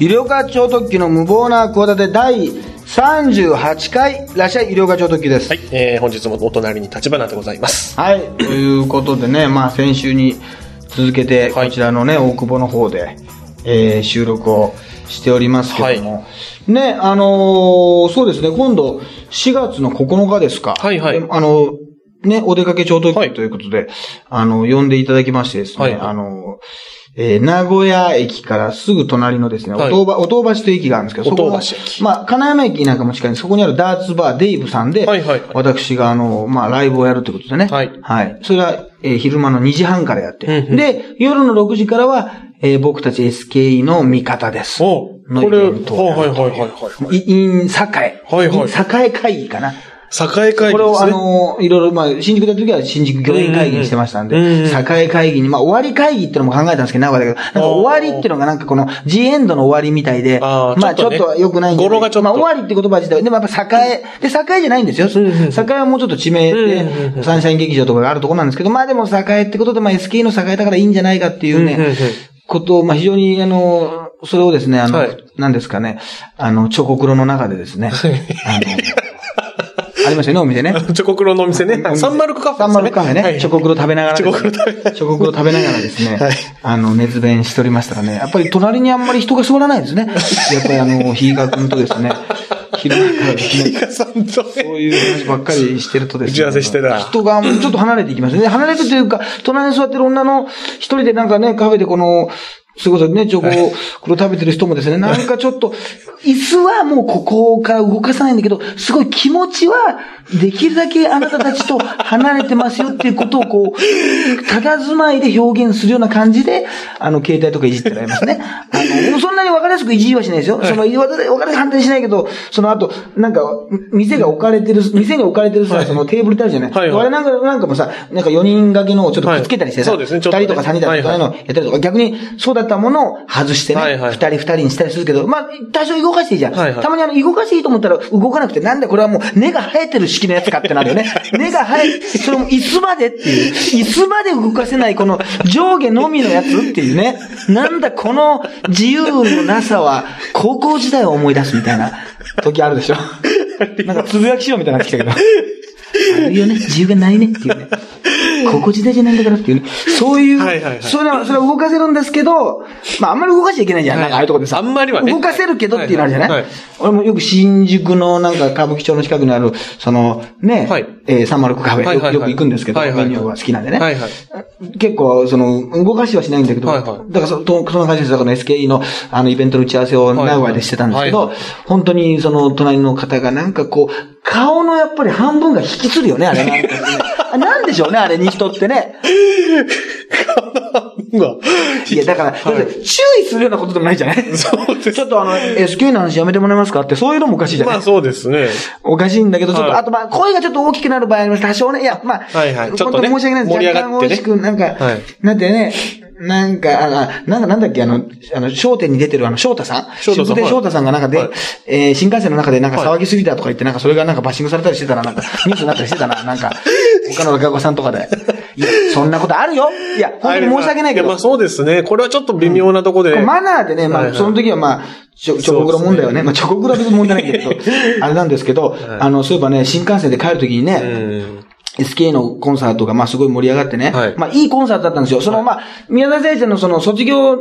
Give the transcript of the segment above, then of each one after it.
医療課長特急の無謀な企て第38回、いらっしゃい、医療課長特急です。はい、えー、本日もお隣に立花でございます。はい。ということでね、まあ先週に続けて、はいこちらのね、大久保の方で、えー収録をしておりますけども、ね、あのーそうですね、今度、4月の9日ですか。はいはいであの、ね、お出かけ超特はい急ということで、あの、呼んでいただきましてですね、はいはいあの、えー名古屋駅からすぐ隣のですね、はいおとうば、おとう橋という駅があるんですけど、そこまあ、金山駅なんかも近いんで、そこにあるダーツバー、デイブさんで、はいはいはい私があの、まあ、ライブをやるということでね。はいはい。それは、えー昼間の2時半からやって。うんうんで、夜の6時からは、えー僕たち SKE の味方です。おのこれ、はいはいはいはいはい。い、in 栄。はいはい栄会議かな。栄会議ですね。これをあの、いろいろ、まあ、新宿でやった時は新宿御苑会議にしてましたんで、栄会議に、まあ、終わり会議ってのも考えたんですけど、名古屋だけど、なんか終わりっていうのがなんかこの、ジエンドの終わりみたいで、あーまあ、ちょっと良くないんで、語呂がちょっと。まあ、終わりって言葉自体、でもやっぱ栄、で、栄じゃないんですよ。栄はもうちょっと地名で、サンシャイン劇場とかがあるところなんですけど、まあでも栄ってことで、まあ SK の栄だからいいんじゃないかっていうね、ことを、まあ非常に、あの、それをですね、あの、はい。何ですかね、あの、チョコクロの中でですね、あの、ありましたよね、お店ね。チョコクロのお店ね。サンマルクカフェね。サンマルクカフェね。はいチョコクロ食べながらね。チョコクロ食べながらチョコクロ食べながらですね。はいあの、熱弁しておりましたらね。やっぱり隣にあんまり人が座らないですね。やっぱりあの、ひいがくんとですね、昼間からですね。イカさんとそういう話ばっかりしてるとですね。打ち合わせしてた人がちょっと離れていきますね。離れてというか、隣に座ってる女の一人でなんかね、カフェでこの、そういうことでね、チョコを、これ食べてる人もですね、なんかちょっと、椅子はもうここから動かさないんだけど、すごい気持ちは、できるだけあなたたちと離れてますよっていうことをこう、佇まいで表現するような感じで、あの、携帯とかいじってられますね。あの、そんなに分かりやすくいじりはしないですよ。その、分かりやすく反対しないけど、その後、なんか、店が置かれてる、店に置かれてるさ、そのテーブルってあるじゃない。はいはい。あれなんか、なんかもさ、なんか4人掛けのをちょっとくっつけたりしてさ、ですね。ちょっとね。2人とか3人だとかのをやったりとか、逆にそうだったものを外してね、はいはい2人2人にしたりするけど、まあ、多少動かしていいじゃん。はいはいたまにあの、動かしていいと思ったら動かなくて、なんだこれはもう根が生えてる式のやつかってなるよね。根が生え、それも椅子までっていう、椅子まで動かせないこの上下のみのやつっていうね。なんだこの自由のなさは、高校時代を思い出すみたいな時あるでしょ。なんかつぶやきしようみたいになってきたけど。あるよね。自由がないねっていうね。高校時代じゃないんだからっていうね。そういう、はいはいはい。それは、それは動かせるんですけど、まああんまり動かしちゃいけないじゃん。はい。なんかああいうとこでさ。あんまりはね。動かせるけどっていうのあるじゃない、はいはい俺もよく新宿のなんか歌舞伎町の近くにある、その、ね、はい。えー、サンマルクカフェ、はいはいはい。よく行くんですけど、はいはいはい。メニューが好きなんでね。はいはい。結構、その、動かしはしないんだけど、はいはい。だからそ、とその感じで、この SKE の、あの、イベントの打ち合わせを名古屋でしてたんですけど、はいはい。本当に、その、隣の方がなんかこう、顔のやっぱり半分が引きつるよね、あれなんかね。あなんでしょうね、あれに人ってね。いや、だから、だって注意するようなことでもないじゃない？そうですちょっとあの、SKE の話やめてもらえますか？って、そういうのもおかしいじゃない、まあそうですね。おかしいんだけど、ちょっと、はいあとまあ、声がちょっと大きくなる場合あります。多少ね。いや、まあ、はいはいちょっとね本当に申し訳ないです。盛り上がってね若干美味しく、なんか、はいなんてね、なんか、あ、あなんかなんだっけ、あの、あの、商店に出てるあの、翔太さん？翔太さん翔太さんがなんかで、はいえー新幹線の中でなんかはい騒ぎすぎたとか言って、なんかそれがなんかバッシングされたりしてたら、なんか、ニュースになったりしてたな、なんか、他の学校さんとかで。いや、そんなことあるよいや、本当に申し訳ないけどやまあ。そうですね。これはちょっと微妙なとこで。こうマナーでね、まあ、はいはいその時はまあ、チョチョコクロ問題はね、まあ、チョコクロは別に問題ないけど、あれなんですけど、あの、そういえばね、新幹線で帰る時にね、うん。SK のコンサートがまあすごい盛り上がってね。はいまあいいコンサートだったんですよ。そのまあ、宮田先生のその卒業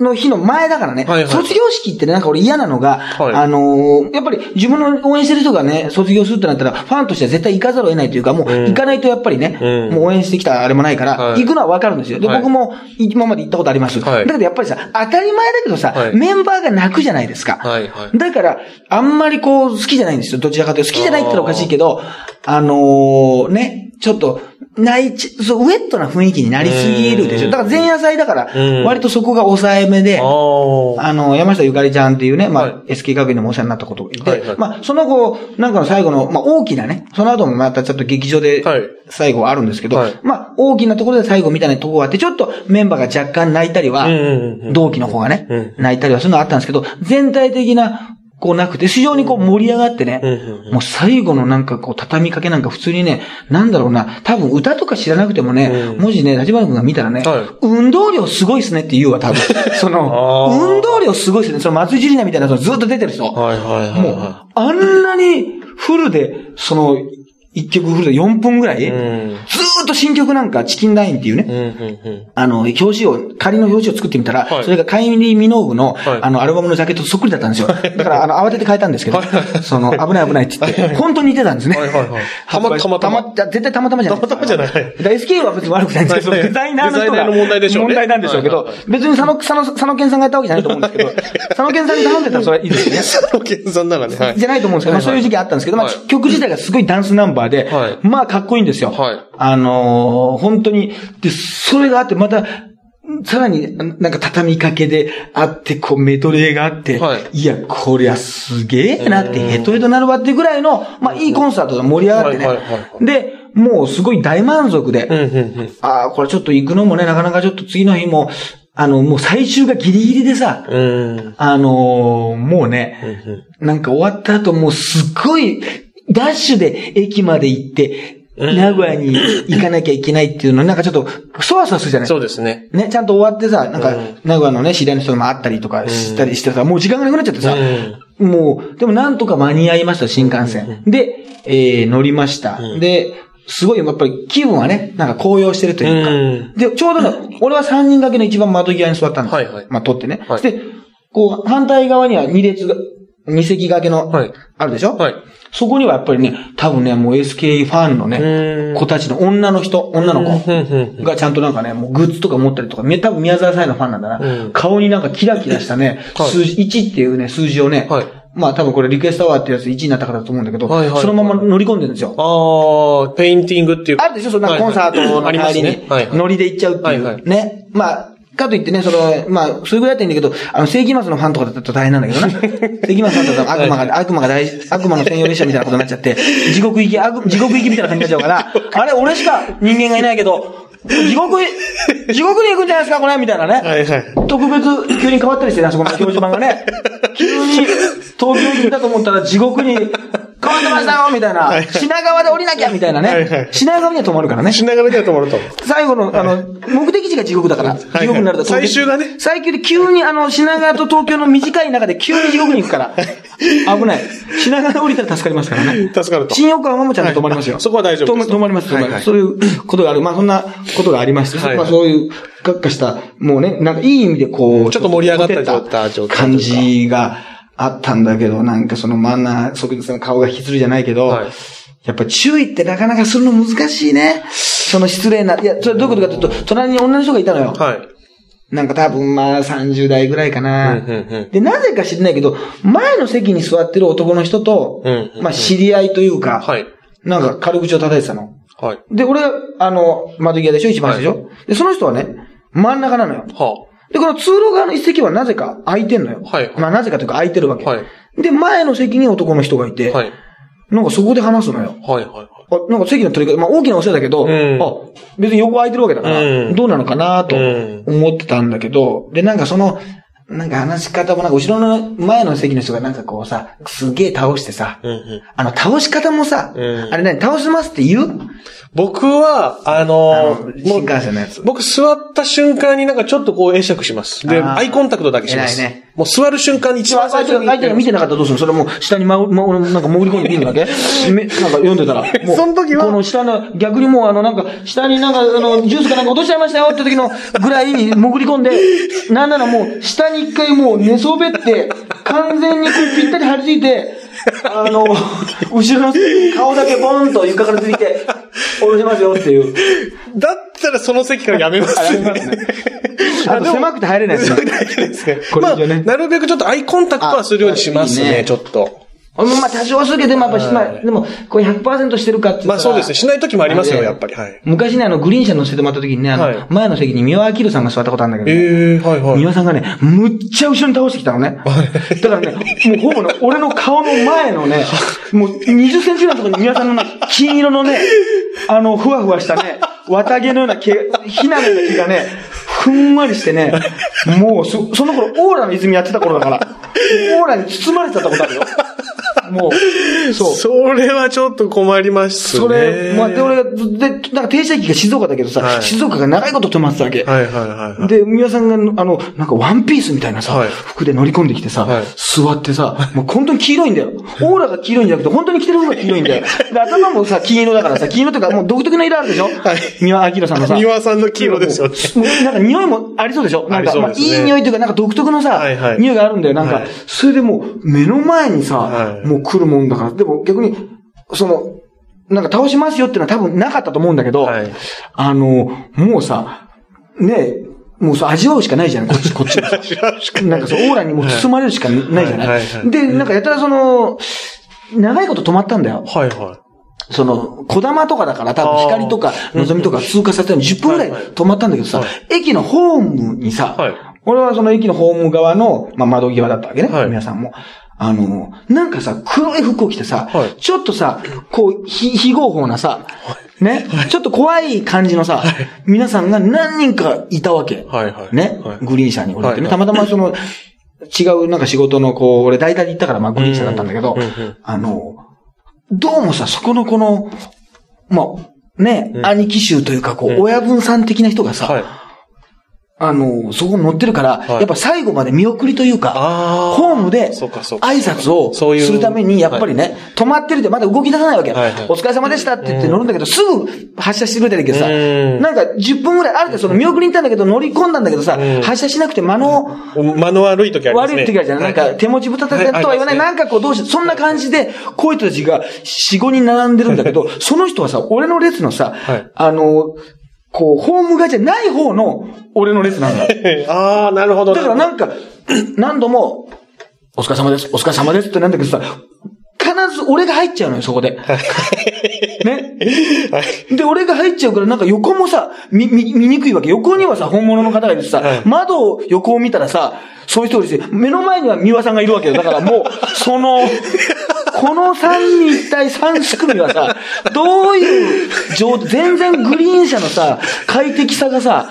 の日の前だからね。はいはい卒業式ってね、なんか俺嫌なのが、はいあのーやっぱり自分の応援してる人がね、卒業するってなったら、ファンとしては絶対行かざるを得ないというか、もううん行かないとやっぱりね、うんもう応援してきたあれもないから、はい行くのはわかるんですよ。で、はい僕も今まで行ったことあります。はいだけどやっぱりさ、当たり前だけどさ、はいメンバーが泣くじゃないですか。はいはい。だから、あんまりこう、好きじゃないんですよ。どちらかというと。好きじゃないって言ったらおかしいけど、あのーね、ちょっと、ないち、そう、ウェットな雰囲気になりすぎるでしょ。うん。だから前夜祭だからう、ん。割とそこが抑えめで、あの、山下ゆかりちゃんっていうね、まあ、はい。SK 学院でもお世話になったことがいて、はいはい。まあ、その後、なんかの最後の、まあ、大きなね、その後もまたちょっと劇場ではい、最後はあるんですけど、はい。まあ、大きなところで最後みたいなところがあって、ちょっとメンバーが若干泣いたりは、同期の方がね、うん。泣いたりはするのはあったんですけど、全体的な、こうなくて、非常にこう盛り上がってね、もう最後のなんかこう畳みかけなんか普通にね、なんだろうな、多分歌とか知らなくてもね、うん文字ね、立花君が見たらね、はい運動量すごいっすねって言うわ、多分。その、運動量すごいっすね。その松井樹里奈みたいなずっと出てる人。もうは、あんなにフルで、その、一曲フルで4分ぐらい、い。ずうん。ーっと新曲なんか、チキンラインっていうね、うん、うん、うん。あの、表紙を、仮の表紙を作ってみたら、はいそれがカイリー・ミノーグの、はいあの、アルバムのジャケットとそっくりだったんですよ。だから、あの、慌てて変えたんですけど、その、危ない危ないって言って、本当に似てたんですね。はいはいはいたまたまたま、絶対たまたまじゃない。たまたまじゃない SK は別に悪くないんですけど、デザイナーの人が。デザイナーの問題でしょうね問題なんでしょうけどはいはいはい、別に佐野、佐野、佐野健さんがやったわけじゃないと思うんですけど、佐野健さんに頼んでたらそれはいいですよね。佐野健さんならね、はい。じゃないと思うんですけど、まあそういう時期あったんですけど、まあはい曲自体がすごいダンスナンバーではい、まあかっこいいんですよ。はい。あのー本当に、で、それがあって、また、さらになんか畳みかけであって、こうメドレーがあって、はい。いや、こりゃすげえなって、うん。ヘトヘトなるわってぐらいの、まあいいコンサートが盛り上がってね。はいはいはで、もうすごい大満足で、うん、うん、うん。ああ、これちょっと行くのもね、なかなかちょっと次の日も、あの、もう最終がギリギリでさ、うん。あのーもうね、なんか終わった後もうすっごい、ダッシュで駅まで行って、うん。名古屋に行かなきゃいけないっていうの、なんかちょっと、そわそわするじゃない？そうですね。ね、ちゃんと終わってさ、なんかうん、名古屋のね、知り合いの人も会ったりとかしたりしてさ、もう時間がなくなっちゃってさ、もう、でもなんとか間に合いました、新幹線。で、えー、乗りました。うん。で、すごい、やっぱり気分はね、なんか高揚してるというか、うん。で、ちょうどね、俺は3人掛けの一番窓際に座ったんです。よ。はいはい。まあ、撮ってね。はい。で、こう、反対側には2列が、2席掛けの、はい。あるでしょ？はい。そこにはやっぱりね、多分ね、もう SK ファンのね、うん子たちの女の人、女の子がちゃんとなんかね、もうグッズとか持ったりとか、み多分宮沢さんのファンなんだな。うん顔になんかキラキラしたね、はい数字、1っていうね、数字をね、はいまあ多分これリクエストアワーってやつ1になったからだと思うんだけど、はいはいそのまま乗り込んでるんですよ。ああ、ペインティングっていう。あるでしょそんなコンサートの帰りに。ノリで行っちゃうっていう。ね。まあ、かといってね、その、まあ、それぐらいだったらいいんだけど、あの、世紀末のファンとかだと大変なんだけどな。世紀末ファンだと悪魔が、悪魔が大事、悪魔の専用列車みたいなことになっちゃって、地獄行き、悪 地獄行きみたいな感じになっちゃうから、あれ、俺しか人間がいないけど、地獄へ、地獄に行くんじゃないですか、これみたいなね。はいはい。特別、急に変わったりしてね、あそこの表示板がね。急に、東京に行ったと思ったら地獄に変わってましたよみたいな。はい品川で降りなきゃみたいなはいはい。ね品川には止まるからね。品川では止まると。最後の、あの、目的地が地獄だから。はい地獄になると最終がね最終で急にあの、品川と東京の短い中で急に地獄に行くから。危ない。品川で降りたら助かりますからね。助かると。新横浜もちゃんと止まりますよ。はいそこは大丈夫ですと止まります、止まります。そういう ことがある。まあそんなことがありまして、はいまあそういう、がっかした、もうね、なんかいい意味でこう、ちょっと盛り上がった感じがあったんだけど、なんかその真ん中、その顔が引きずるじゃないけど、はいやっぱ注意ってなかなかするの難しいね。その失礼な、いや、それどういうことかというと、隣に女の人がいたのよ。はい。なんか多分まあ30代ぐらいかな。うんうんうんで、なぜか知らないけど、前の席に座ってる男の人と、うんうんうんまあ知り合いというか、はい。なんか軽口を叩いてたの。はい。で、俺、あの、窓際でしょ？一番最初、で、その人はね、真ん中なのよ。はで、この通路側の一席はなぜか空いてんのよ。はいまあなぜかというか空いてるわけ。はいで、前の席に男の人がいて、あ。はい。なんかそこで話すのよ。はいはい。あなんか席の取り方、まあ大きなお世話だけど、うんあ、別に横空いてるわけだから、うんどうなのかなとうん思ってたんだけど、で、なんかその、なんか話し方もなんか後ろの前の席の人がなんかこうさ、すげえ倒してさ、うんうん。あの倒し方もさ、うんあれ何倒しますって言う？僕は、ああのの、新幹線のやつ。僕座った瞬間になんかちょっとこう会釈します。で、アイコンタクトだけします。ねもう座る瞬間に一番最初に。相手が見てなかったらどうするの？それもう下にまう、ま、なんか潜り込んで見るだけ？めなんか読んでたら。その時はこの下の、逆にもうあのなんか、下になんかあの、ジュースかなんか落としちゃいましたよって時のぐらい潜り込んで、なんならもう下に一回もう寝そべって、完全にこうぴったり張り付いて、あの、後ろの顔だけボーンと床からついて、下ろしますよっていう。だったらその席からやめますあやめますね あと狭くて入れないですね。ですね。これ以上ねまあ、なるべくちょっとアイコンタクトはするようにしますね、あいいねちょっと。まあ多少するけど、でもやっぱしまはいでも、これ100%してるかってまあそうですね。しない時もありますよ、やっぱり。はい。昔ね、あの、グリーン車乗せてもらった時にね、あの、はい前の席に三輪明さんが座ったことあるんだけど、ね、ええはいはい。三輪さんがね、むっちゃ後ろに倒してきたのね。だからね、もうほぼね、俺の顔の前のね、もう20センチぐらいのところに三輪さんのね、金色のね、あの、ふわふわしたね、綿毛のような毛、ひなのような毛がね、ふんわりしてね、もうそ、その頃、オーラの泉やってた頃だから、オーラに包まれちゃったことあるよ。もう、そう。それはちょっと困りますね。それ、まあ、で、俺が、で、なんか停車駅が静岡だけどさ、はい静岡が長いこと止まってたわけ。はいはいはいはい。で、宮さんが、あの、なんかワンピースみたいなさ、はい服で乗り込んできてさ、はい座ってさ、もう本当に黄色いんだよ。オーラが黄色いんじゃなくて、本当に着てる服が黄色いんだよ。で、頭もさ、黄色だからさ、黄色とか、もう独特な色あるでしょ？はい。三輪明さんのさ。三輪さんの黄色ですよねもうなんか匂いもありそうでしょ？なんか、まあ、いい匂いというか、なんか独特のさ、はいはい匂いがあるんだよ。なんか、はいそれでもう、目の前にさ、はいもう来るもんだから、でも逆に、その、なんか倒しますよっていうのは多分なかったと思うんだけど、はい。あの、もうさ、ねえ、もうそう味わうしかないじゃん、こっち、こっち。もさ。なんかそう、オーラにもう包まれるしかないじゃない、はいはいはい。で、なんかやたらその、長いこと止まったんだよ。はいはその、小玉とかだから多分光とか望みとか通過させたのに10分ぐらい。止まったんだけどさ、はい。駅のホームにさ、はい。俺はその駅のホーム側の、まあ、窓際だったわけね、はい。皆さんも。あの、なんかさ、黒い服を着てさ、はい。ちょっとさ、こう、ひ、非合法なさ、ね、ちょっと怖い感じのさ、皆さんが何人かいたわけ。はいはい。ね、はい。グリーン車に俺って。ね、はい。たまたまその、違うなんか仕事のこう、俺大体行ったからまあグリーン車だったんだけど、あの、どうもさ、そこのこの、まあ、ね、うん。兄貴衆というか、こう、うん。親分さん的な人がさ、はい。あの、そこに乗ってるから、はい。やっぱ最後まで見送りというか、ホームで挨拶をするために、やっぱりね、止まってるでまだ動き出さないわけ。はいはい。お疲れ様でしたって言って乗るんだけど、すぐ発車してくれたけどさ、うん。なんか10分ぐらい、ある程度その見送りに行ったんだけど、乗り込んだんだけどさ、うん。発車しなくて間の、間の悪い時ありますね。悪い時あるじゃん。なんか手持ちぶたたてとは言わない。はなんかこうどうして、そんな感じで、こういう人たちが4、5人並んでるんだけど、その人はさ、俺の列のさはい、あの、こう、ホーム側じゃない方の俺の列なんだよ。ああ、なるほど。だからなんか、何度も、お疲れ様です、お疲れ様ですってなんだけどさ、必ず俺が入っちゃうのよ、そこで。ね。で、俺が入っちゃうから、なんか横もさ、見、見、見にくいわけ。横にはさ、本物の方がいてさ、はい窓を横を見たらさ、そういう人がいるし、目の前には三輪さんがいるわけよ。だからもう、その、この三人一体三組はさ、どういう状態、全然グリーン車のさ、快適さがさ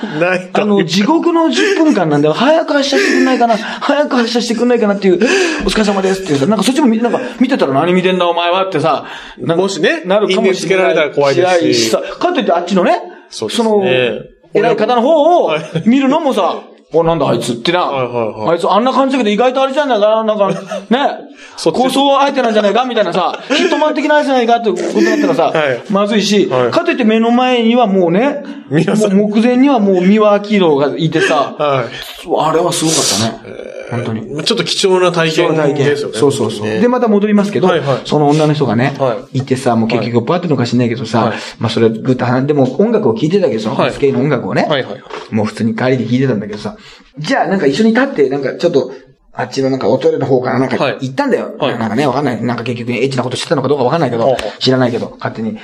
あの、地獄の10分間なんだよ。早く発車してくんないかな。早く発車してくんないかなっていう、お疲れ様ですっていうさ、なんかそっちもみなんか見てたら何見てんだお前はってさ、もしねなるかもしれない。つけられたら怖いですし。さ、かといってあっちのね、その、偉い方の方をはい。見るのもさ、お、なんだあいつってな。はいはいはい。あいつあんな感じだけど意外とあれじゃないかな、なんか、ね、構想相手なんじゃないかみたいなさ、ヒットマン的な相手じゃないかってことだったらさ、はいまずいし、はいかといって目の前にはもうね、もう目前にはもう三輪明宏がいてさ、はあれはすごかったね。本当に。い。ちょっと貴重な体貴重な体験。験ですよね。そうそうそう。ね。で、また戻りますけど、はいはい。その女の人がね、、はい。てさ、もう結局パーってのか知んないけどさ、はい。まあそれぐっと話でも音楽を聴いてたけど、そのはい。スケの音楽をね、もう普通に帰りで聴いてたんだけどさ、じゃあなんか一緒に立って、なんかちょっと、あっちのなんかおトイレの方からなんかはい行ったんだよ。はいなんかね、わかんない。なんか結局エッチなことしてたのかどうかわかんないけど知らないけど、勝手に。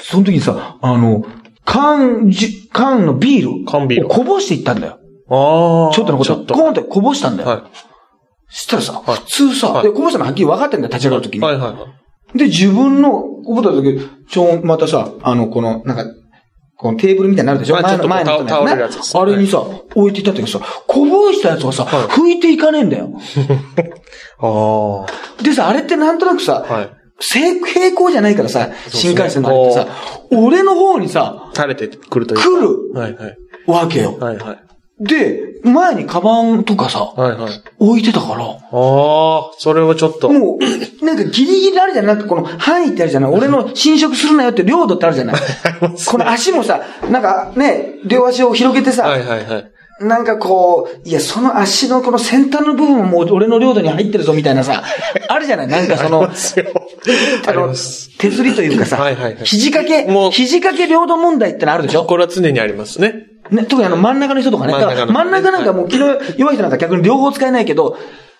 その時にさ、あの、缶じ、缶のビール缶ビールをこぼしていったんだよ。ああ。ちょっとのこと、ちょっと。コーンってこぼしたんだよ。はしたらさ、はい普通さ、はいで、こぼしたのはっきり分かってんだよ、立ち上がるときい。に。はいはいはい。で、自分の、こぼった時、ちょん、またさ、あの、この、なんか、このテーブルみたいになるでしょ？まあ前の、ちょっとこう前の人の倒れるやつですあれにさ、置いていったんだけどさ、こぼしたやつはさ、はい拭いていかねえんだよ。ああ。でさ、あれってなんとなくさ、はい。正平行じゃないからさ、新幹線のあれってさ、俺の方にさ、垂れてくるというか。来るはいはい。わけよ。はいはい。で、前にカバンとかさ、はいはい。置いてたから、ああ、それはちょっと。もう、なんかギリギリあるじゃん。なんかこの範囲ってあるじゃない？俺の侵食するなよって領土ってあるじゃない？この足もさ、なんかね、両足を広げてさ、はいはいはい。なんかこう、いや、その足のこの先端の部分ももう俺の領土に入ってるぞみたいなさ、あるじゃない？なんかその、ああの手すりというかさ、はいはいはい。肘掛けもう、肘掛け領土問題ってのあるでしょ？これは常にありますね。ね、特にあの真ん中の人とかね。真ん中なんかもう気の弱い人なんか逆に両方使えないけど、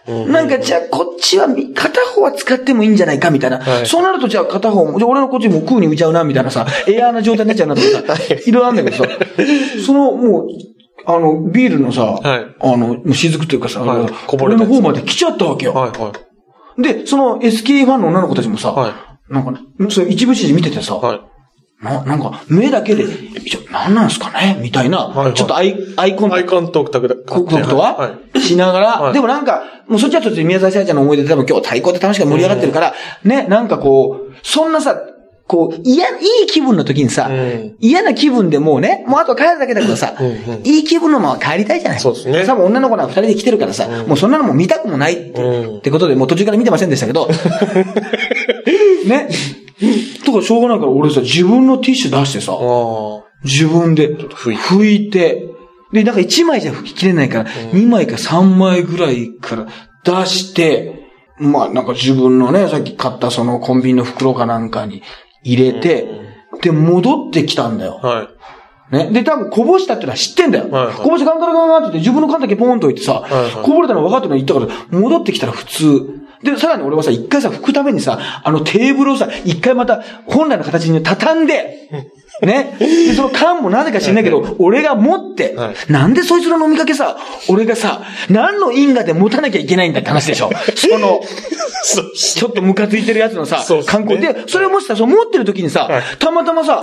なんかじゃあこっちはみ片方は使ってもいいんじゃないかみたいな。はい。そうなるとじゃあ片方も、じゃあ俺のこっちも空に浮いちゃうなみたいなさ、エアーな状態になっちゃうなとかさ、い。ろいろあるんだけどさ、そのもう、あの、ビールのさ、はい。あの、雫というかさ、はい。こぼれの方まで来ちゃったわけよ。はいはい。で、その SK ファンの女の子たちもさ、はなんかね、それ一部始終見ててさ、はい。な、なんか、目だけで、ちょ、なんなんすかね？みたいな、はいはい。ちょっとアイ、アイコンタアイクトコンタクトだコンタクトは、はい。しながら、はい。でもなんか、もうそっちはそっちで宮沢さやちゃんの思い出で多分今日最高で楽しく盛り上がってるから、ね、なんかこう、そんなさ、こう、嫌、いい気分の時にさ、うん。嫌な気分でもうね、もうあとは帰るだけだけどさ、うんうん。いい気分のまま帰りたいじゃない。そうですね。多分女の子なんか二人で来てるからさ、もうそんなのも見たくもないって,、うん。ってことで、もう途中から見てませんでしたけど、ね。とかしょうがないから俺さ、自分のティッシュ出してさ。自分で拭いて。拭いて、で、なんか1枚じゃ拭ききれないから、2枚か3枚ぐらいから出して、まあなんか自分のね、さっき買ったそのコンビニの袋かなんかに入れて、で、戻ってきたんだよ。はい。ね。で、多分こぼしたってのは知ってんだよ。はいはいこぼしてガンガラガンガンって言って自分の缶だけポーンと置いてさ、いはいこぼれたの分かってるの言ったから、戻ってきたら普通。で、さらに俺はさ、一回さ、拭くためにさ、あのテーブルをさ、一回また本来の形に畳んで、ね。で、その缶もなぜか知んないけど、俺が持って、はい。なんでそいつの飲みかけさ、俺がさ、何の因果で持たなきゃいけないんだって話でしょ。その、ちょっとムカついてるやつのさ観光で、それをもしさ、そう持ってる時にさはい、たまたまさ、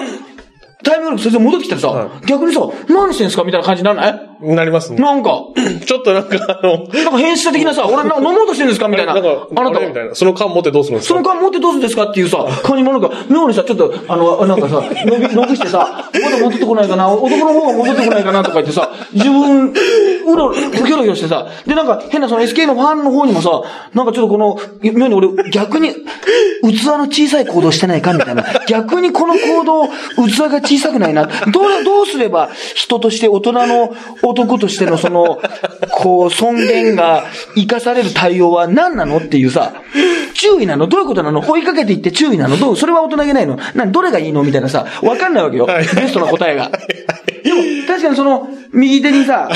タイムラグそれで戻ってきたらさは、逆にさ、何してんすかみたいな感じにならない？なりますね。なんか、ちょっとなんか、あの、なんか変質的なさ、俺な飲もうとしてるんですか？みたいな。なんか、あなたみたいな。その缶持ってどうするんですか？その缶持ってどうするんですか？っていうさ、感じもなんか、妙にさ、ちょっと、あの、なんかさ、伸び、伸びしてさ、まだ戻ってこないかな、男の方が戻ってこないかなとか言ってさ、自分、うろ、キョロキョロしてさ、で、なんか変なその SK のファンの方にもさ、なんかちょっとこの、妙に俺、逆に、器の小さい行動してないかみたいな。逆にこの行動、器が小さくないな。どう、どうすれば人として大人の男としてのその、こう、尊厳が生かされる対応は何なのっていうさ、注意なの？どういうことなの？追いかけていって注意なの？どう？それは大人げないの？などれがいいの？みたいなさ、わかんないわけよ。ベストな答えが。でも、確かにその、右手にさ、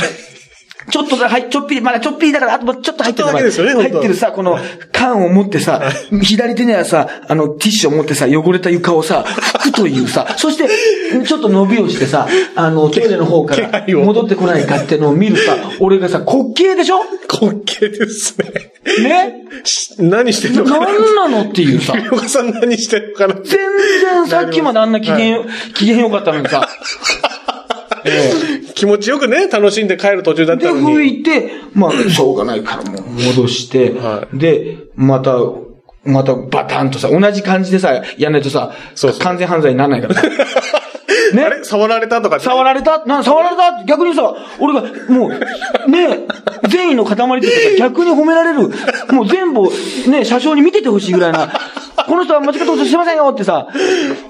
ちょっとさ、はい、ちょっぴり、まだちょっぴりだから、あともうちょっと入ってる。入ってるさ、この缶を持ってさ、左手にはさ、あの、ティッシュを持ってさ、汚れた床をさ、拭くというさ、そして、ちょっと伸びをしてさ、あの、トイレの方から戻ってこないかってのを見るさ、俺がさ、滑稽でしょ？滑稽ですね。ね？し何してるのかな？何なのっていうさ、栗岡さん何してるのかな？全然さっきまであんな機嫌、機嫌良かったのにさ、ええ気持ちよくね、楽しんで帰る途中だっで、たのに。拭いて、まあ、しょうがないからもう戻して、はで、また、またバタンとさ、同じ感じでさ、やんないとさ、そうそう。完全犯罪にならないから。さ。ね？あれ？触られたとか？触られた？な、触られた？逆にさ、俺が、もう、ね、善意の塊って逆に褒められる、もう全部、ね、車掌に見ててほしいぐらいな、この人は間違ったことしてませんよってさ、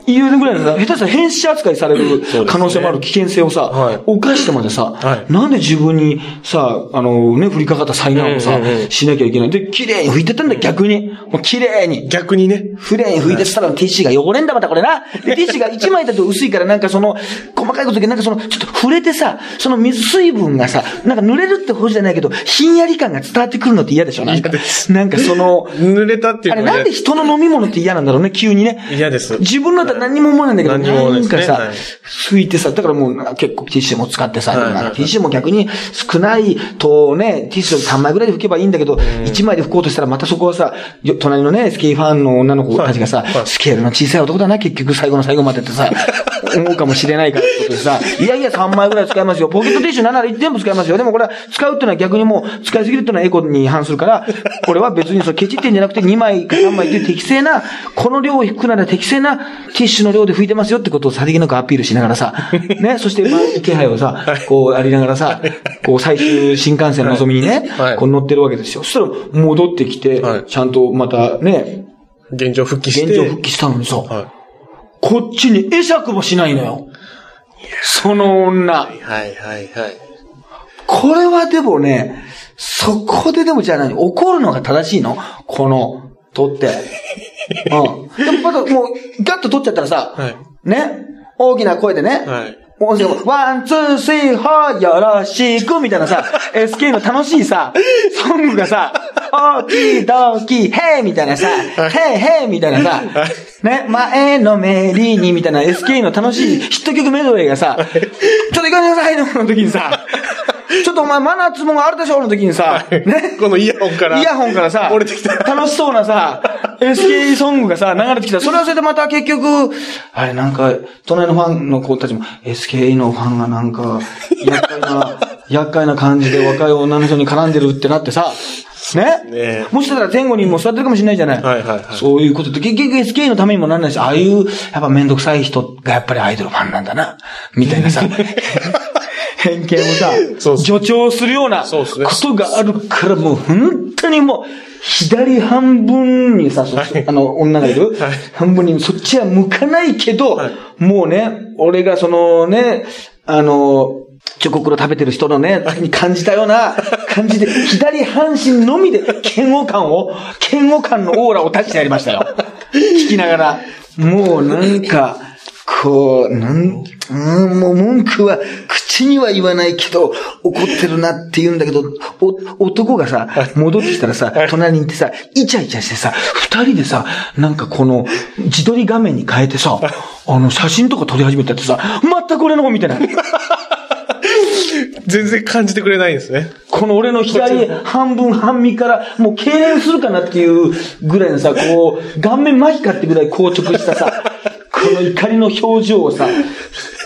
言うぐらいのさ、下手したら変死扱いされる可能性もある危険性をさ、はい犯してまでさ、はいなんで自分にさ、あのね、降りかかった災難をさ、うんうんうんしなきゃいけない。で、綺麗に拭いてったんだよ、逆に。もう綺麗に。逆にね。フレに拭いてしたらティッシュが汚れんだまたこれな。で、ティッシュが1枚だと薄いからなんかその、細かいことでなんかその、ちょっと触れてさ、その水、水分がさ、なんか濡れるってほどじゃないけど、ひんやり感が伝わってくるのって嫌でしょなんか。なんかその、濡れたっていうあれなんで人の飲み物って嫌なんだろうね、急にね。嫌です。自分のだったら何も思わないんだけど、何も思わないですね。かさ、はい。てさ、だからもう結構ティッシュも使ってさ、ティッシュも逆に少ないとね、ティッシュ3枚ぐらいで拭けばいいんだけど、1枚で拭こうとしたらまたそこはさ、よ隣のね、スケーファンの女の子たちがさ、はい。スケールの小さい男だな、結局最後の最後までってさ、思うかもしれないからってことでさ、いやいや3枚ぐらい使いますよ。ポケットティッシュ7なら全部使いますよ。でもこれは使うっていうのは逆にもう使いすぎるっていうのはエコに違反するから、これは別にそうケチってんじゃなくて2枚か3枚っていう適正な、この量を拭くなら適正なティッシュの量で拭いてますよってことをさりげなくアピールしながらさ、ね、そしてまあ気配をさ、こうありながらさ、こう最終新幹線のぞみにねはい、こう乗ってるわけですよ。そしたら戻ってきてはい、ちゃんとまたね、現状復帰して。現状復帰したのにさ、はこっちに会釈もしないのよ。その女。い。はいはいはい。これはでもね、そこででもじゃあ何怒るのが正しいのこの、取って。うん。でもまたもう、ガッと取っちゃったらさ、はいね、大きな声でね、はい。も one、two、three、four、よろしく、みたいなさ、SK の楽しいさ、ソングがさ、オーキードーキー、ヘイみたいなさ、ヘイヘイみたいなさ、ね、前のめりにみたいな SK の楽しいヒット曲メドレーがさ、ちょっと行かせてくださいの時にさ、ちょっとお前マナーっつもんがあるでしょの時にさ、ね？このイヤホンから。イヤホンからさ、漏れてきた。楽しそうなさ、SK ソングがさ、流れてきた。それはそれでまた結局、あれなんか、隣のファンの子たちも、SK のファンがなんか、厄介な、厄介な感じで若い女の人に絡んでるってなってさ、ね？ねもしかしたら前後にも座ってるかもしれないじゃない。はいはいはいそういうことって、結局 SK のためにもなんないし、ああいう、やっぱめんどくさい人がやっぱりアイドルファンなんだな、みたいなさ、偏見をさ助長するようなことがあるから、もう本当にもう、左半分にさ、そあの、女がいる、はい。半分にそっちは向かないけど、はい。もうね、俺がそのね、あの、チョコクロ食べてる人のね、に感じたような感じで、左半身のみで嫌悪感を、嫌悪感のオーラを出してやりましたよ。聞きながら。もうなんか、こう、なん、うん、もう文句は口には言わないけど、怒ってるなって言うんだけど、お、男がさ、戻ってきたらさ、隣に行ってさ、イチャイチャしてさ、二人でさ、なんかこの、自撮り画面に変えてさ、あの、写真とか撮り始めたってさ、全く俺の方見てない。全然感じてくれないんですね。この俺の左半分半身から、もう敬遠するかなっていうぐらいのさ、こう、顔面麻痺かってぐらい硬直したさ、この怒りの表情をさ、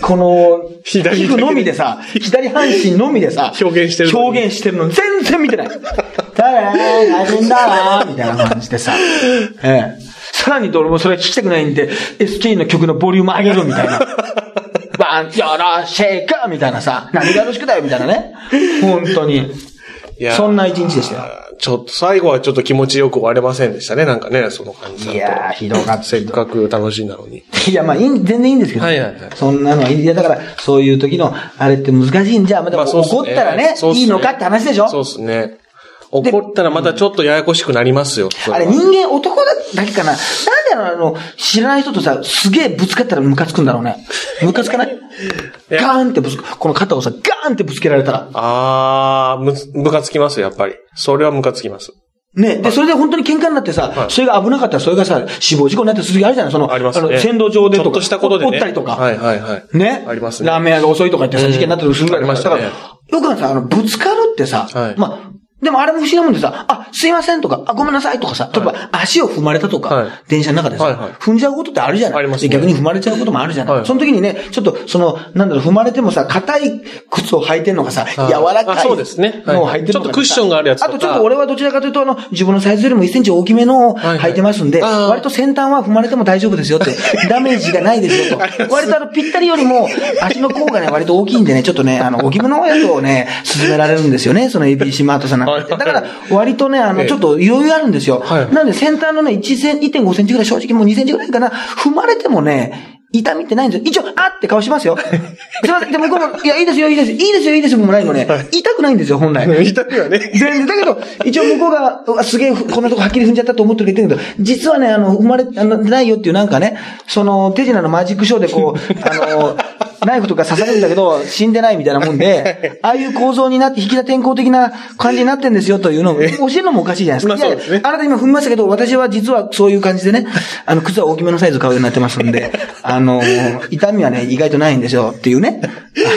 この、左皮膚のみでさ、左半身のみでさ、表現してる表現してるの全然見てない。ただー、大変だー、みたいな感じでさ、ええ。さらに俺もそれ聞きたくないんで、SK の曲のボリューム上げるみたいな。バン、よろしくみたいなさ、何がよろしくだよみたいなね。本当に。いやそんな一日でしたよ。ちょっと最後はちょっと気持ちよく終われませんでしたね。なんかね、その感じだと。いやー、ひどかった。せっかく楽しいんだろうに。いや、まあ、いいん全然いいんですけど。はいはいはいそんなのはいい。いや、だから、そういう時の、あれって難しいんじゃ、まあそうっすね怒ったらね、そうっすねいいのかって話でしょ？そうですね。怒ったらまたちょっとややこしくなりますよ。そあれは人間男だだけかななんであの、あの、知らない人とさ、すげえぶつかったらムカつくんだろうね。ムカつかない？やガーンってぶつか、この肩をさ、ガーンってぶつけられたら。あー、む、ムカつきますよ、やっぱり。それはムカつきます。ね。で、それで本当に喧嘩になってさ、はいそれが危なかったら、それがさ、死亡事故になってする時あるじゃないその、ありますね。の、線路上でとか。ちょっとしたことでね。おったりとか。はいはいはい。ね。ありますねラーメン屋が遅いとか言ってさ、事件になったりするぐましたから、よくあるさ、あの、ぶつかるってさ、はいまあ、でもあれも不思議なもんでさ、あ、すいませんとか、あ、ごめんなさいとかさ、例えば足を踏まれたとか、はい。電車の中でさ、はいはい。踏んじゃうことってあるじゃない。ありますね。で逆に踏まれちゃうこともあるじゃない、はい。その時にね、ちょっと、その、なんだろう、踏まれてもさ、硬い靴を履いてんのかさ、柔らかいあそうですね。はい。のを履いてるのかちょっとクッションがあるやつとか。あとちょっと俺はどちらかというと、あの、自分のサイズよりも1センチ大きめのをはいはい。履いてますんで、あー。割と先端は踏まれても大丈夫ですよって、ダメージがないですよと。割とあの、ぴったりよりも、足の甲がね、割と大きいんでね、ちょっとね、あの、大きめのやつをね、勧められるんですよね、その ABC マートさんなんか。はいだから、割とね、あの、ええちょっと余裕あるんですよ。はいなんで、先端のね、1セン、1.5センチぐらい、正直もう2センチぐらいかな、踏まれてもね、痛みってないんですよ。一応、あって顔しますよ。すいません。で、向こうも、いや、いいですよ、いいですよ、いいですよ、いいですよ、もうないのね。痛くないんですよ、本来。痛みはね。全然、だけど、一応向こうが、うわすげえ、こんなとこはっきり踏んじゃったと思ってるけど、実はね、あの、生まれ、あの、ないよっていうなんかね、その、手品のマジックショーでこう、あの、ナイフとか刺されるんだけど、死んでないみたいなもんで、ああいう構造になって、引き田天候的な感じになってんですよというのを、教えるのもおかしいじゃないですか。まあそうですねあなた今踏みましたけど、私は実はそういう感じでね、あの、靴は大きめのサイズ買うようになってますんで、あの、痛みはね、意外とないんですよっていうね、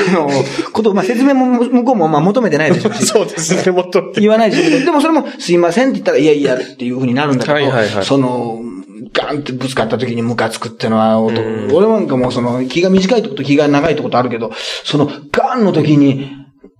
あの、ことを、まあ、説明も向こうもまあ求めてないでしょうし。そうですね、もっと。言わないでしょうけど、でもそれもすいませんって言ったら、いやいやっていう風になるんだけど、はいはいはいその、ガンってぶつかった時にムカつくってのは、俺なんかもうその気が短いとこと気が長いとことあるけど、そのガンの時に、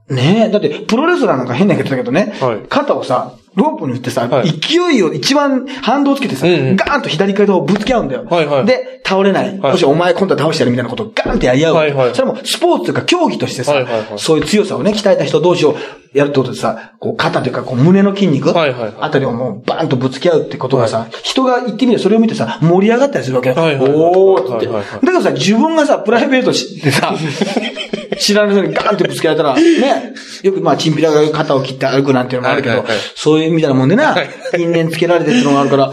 ねえ、だってプロレスラーなんか変な言い方だけどね、はい。肩をさ、ロープに振ってさ、はい勢いを一番反動つけてさ、うんうんガーンと左肩をぶつけ合うんだよ。はいはいで、倒れない。はいもしお前今度は倒してやるみたいなことをガーンってやり合う。はいはいそれもスポーツというか競技としてさ、はいはいはいそういう強さをね、鍛えた人同士をやるってことでさ、こう肩というかこう胸の筋肉はいはいはいあたりをもうバーンとぶつけ合うってことがさ、人が言ってみてそれを見てさ、盛り上がったりするわけよ。はいはいはいおーって。はいはいはいだけどさ、自分がさ、プライベートでさ、知らない人にガーンってぶつけられたら、ね、よくまあ、チンピラが肩を切って歩くなんていうのもあるけどそういうみたいなもんでな、因縁つけられてっていうのがあるから、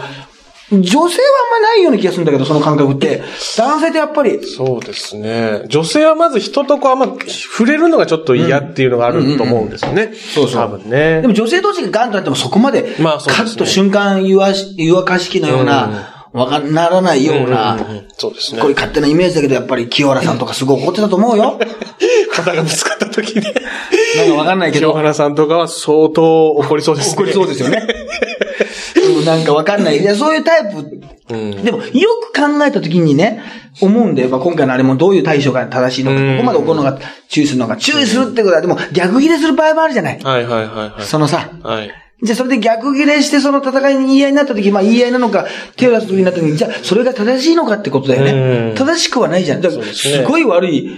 女性はあんまないような気がするんだけど、その感覚って。男性ってやっぱり、そうですね。女性はまず人とこうあんま触れるのがちょっと嫌っていうのがあると思うんですよね。そうそう多分ね。でも女性同士がガンとなってもそこまで、まあそうですねカッと瞬間湯わし湯沸かし器のようなわかんならないような、そうですねこれ勝手なイメージだけど、やっぱり清原さんとかすごい怒ってたと思うよ。肩がぶつかった時ね。なんかわかんないけど。清原さんとかは相当怒りそうですね。怒りそうですよね。うんなんかわかんない。いや、そういうタイプ。うんでも、よく考えた時にね、思うんだよ。まあ、今回のあれもどういう対処が正しいのか、うんここまで怒るのが注意するのか、注意するってことは、でも逆ギレする場合もあるじゃない。はいはいはいはい。そのさ、はい。じゃあそれで逆ギレしてその戦いに言い合いになった時、まあ言い合いなのか、手を出す時になった時に、じゃあそれが正しいのかってことだようねん。正しくはないじゃん。だからすごい悪い、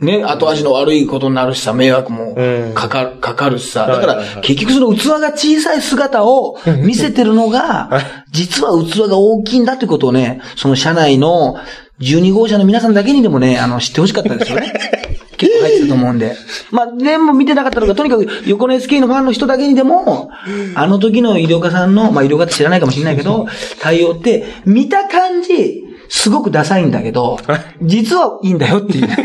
ね、後味の悪いことになるしさ、迷惑もうんかかる、かかるしさ。だから結局その器が小さい姿を見せてるのが、実は器が大きいんだってことをね、その社内の12号車の皆さんだけにでもね、あの、知ってほしかったですよね。結構入ってると思うんで。まあ、全部見てなかったのが、とにかく横の SK のファンの人だけにでも、あの時の医療家さんの、まあ医療家って知らないかもしれないけど、対応って、見た感じ、すごくダサいんだけど、実はいいんだよっていう。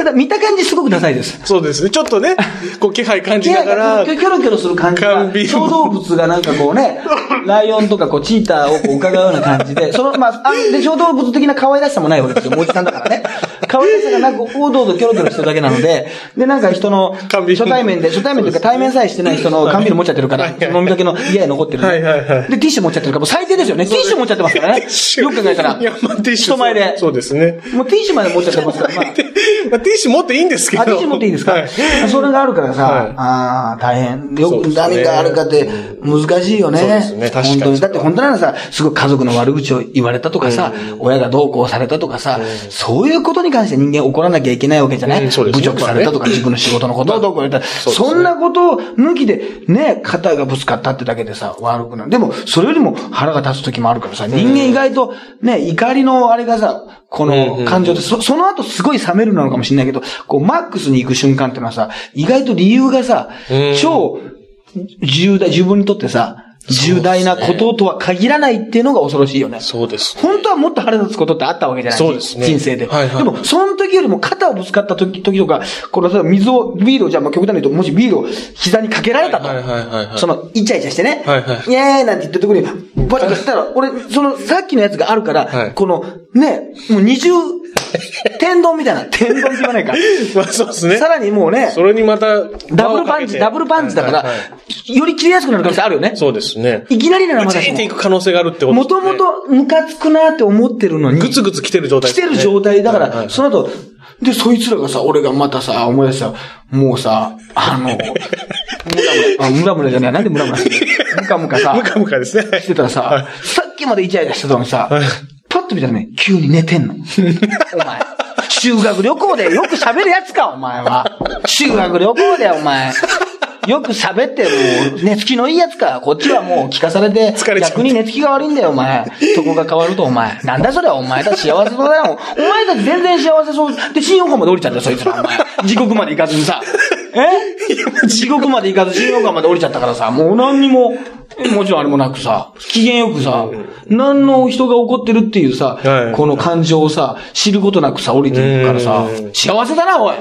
ただ見た感じすごくダサいです。そうですね。ちょっとね、こう気配感じながら キ、ョロキョロする感じが小動物がなんかこうね、ライオンとかこうチーターをこう伺うような感じで、その、まあ、あで、小動物的な可愛らしさもないわけですよ、おじさんだからね。可愛さがなく、おどおどキョロキョロしてるだけなので、で、なんか人の、初対面で、初対面というか対面さえしてない人の缶ビール持っちゃってるから、飲みかけの家へ残ってる、ね。はいはいはいで、ティッシュ持っちゃってるから、もう最低ですよね。ティッシュ持っちゃってますからね。よく考えたら。いや、まあ、ティッシュ。人前で。そうですね。もうティッシュまで持っちゃってますから、まあ。まあ、ティッシュ持っていいんですけど。あ、ティッシュ持っていいですか、はいそれがあるからさ、はいああ、大変。よく何があるかって難しいよね。そうですね確かに。だって本当ならさ、すごい家族の悪口を言われたとかさ、親がどうこうされたとかさ、そういうことに関して人間怒らなきゃいけないわけじゃない、うんそうですね。侮辱されたとか、自分の仕事のこと。をどうこう言われたら、そんなことを抜きで、ね、肩がぶつかったってだけでさ、悪くなる。でも、それよりも腹が立つ時もあるからさ、人間意外とね、怒りのあれがさ、この感情で、そその後すごい冷めるのかもしれないけど、こう、マックスに行く瞬間ってのはさ、意外と理由がさうん、超重大、自分にとってさ、重大なこととは限らないっていうのが恐ろしいよね。そうです。本当はもっと腹立つことってあったわけじゃないそうですね人生で。はいはいでも、その時よりも肩をぶつかった時、時とか、このさ、水を、ビールを、じゃあ、まあ、極端に言うと、もしビールを膝にかけられたと。はいはいはいはいその、イチャイチャしてね。はいはいイエーイなんて言ったところに、バチッとしたら、俺、その、さっきのやつがあるから、はいこの、ね、もう二重、天丼みたいな、天丼って言わないか。まあ、そうですね。さらにもうねそ、れにまた、ダブルパンチ、ダブルパンチだから、より切れやすくなる可能性あるよね。そうですね。いきなりならまだしチーンっていも。く可能性があるってこと。もともとムカつくなって思ってるのに。ぐつぐつ来てる状態来てる状態だから、その後、で、そいつらがさ、俺がまたさ、思い出した、もうさ、あの、ムラムラ、じゃない、なんでムラムラ ムカムカさム、カムカですね。してたらさ、さっきまでイチャイチャしてたのにさ、パッと見たらね、急に寝てんの。お前。修学旅行でよく喋るやつか、お前は。修学旅行で、お前。よく喋って、もう、寝つきのいいやつか。こっちはもう聞かされて 逆に寝つきが悪いんだよ、お前。そこが変わると、お前。なんだそれ、お前たち幸せそうだよ。お前たち全然幸せそう。で、新横浜まで降りちゃったよ、そいつら、お前。地獄まで行かずにさ。え？地獄まで行かず、新横浜まで降りちゃったからさ、もう何にも、もちろんあれもなくさ、機嫌よくさ、何の人が怒ってるっていうさ、はいこの感情をさ、知ることなくさ、降りていくからさうん、幸せだな、おい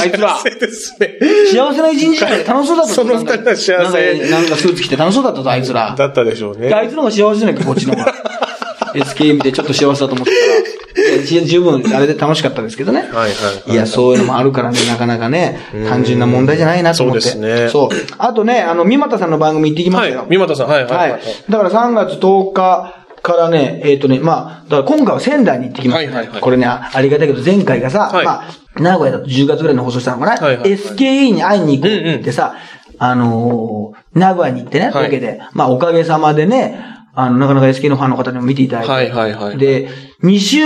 あいつら幸せですね。幸せな一日だよ楽しそうだったぞその二人は幸せなんかスーツ着て楽しそうだったぞ、あいつら。だったでしょうねで。あいつの方が幸せじゃないか、こっちの方が。SK 見てちょっと幸せだと思ってたら。いや十十分、あれで楽しかったですけどね。はいはいはいいや、そういうのもあるからね、なかなかね、単純な問題じゃないなと思って。そうですねそう。あとね、あの、三股さんの番組行ってきまはいしたよ。。三股さん、はいはいははいい。。だから3月10日からね、えっ、とね、まあ、だから今回は仙台に行ってきました、はいはいはいこれね、あありがたいけど、前回がさ、はいまあ、名古屋だと10月ぐらいの放送したのかな、はいはいはい SKE に会いに行こうってさ、あのー名古屋に行ってね、はいロケで。まあ、おかげさまでね、あの、なかなか SK のファンの方にも見ていただいて。はいはいはいで、2週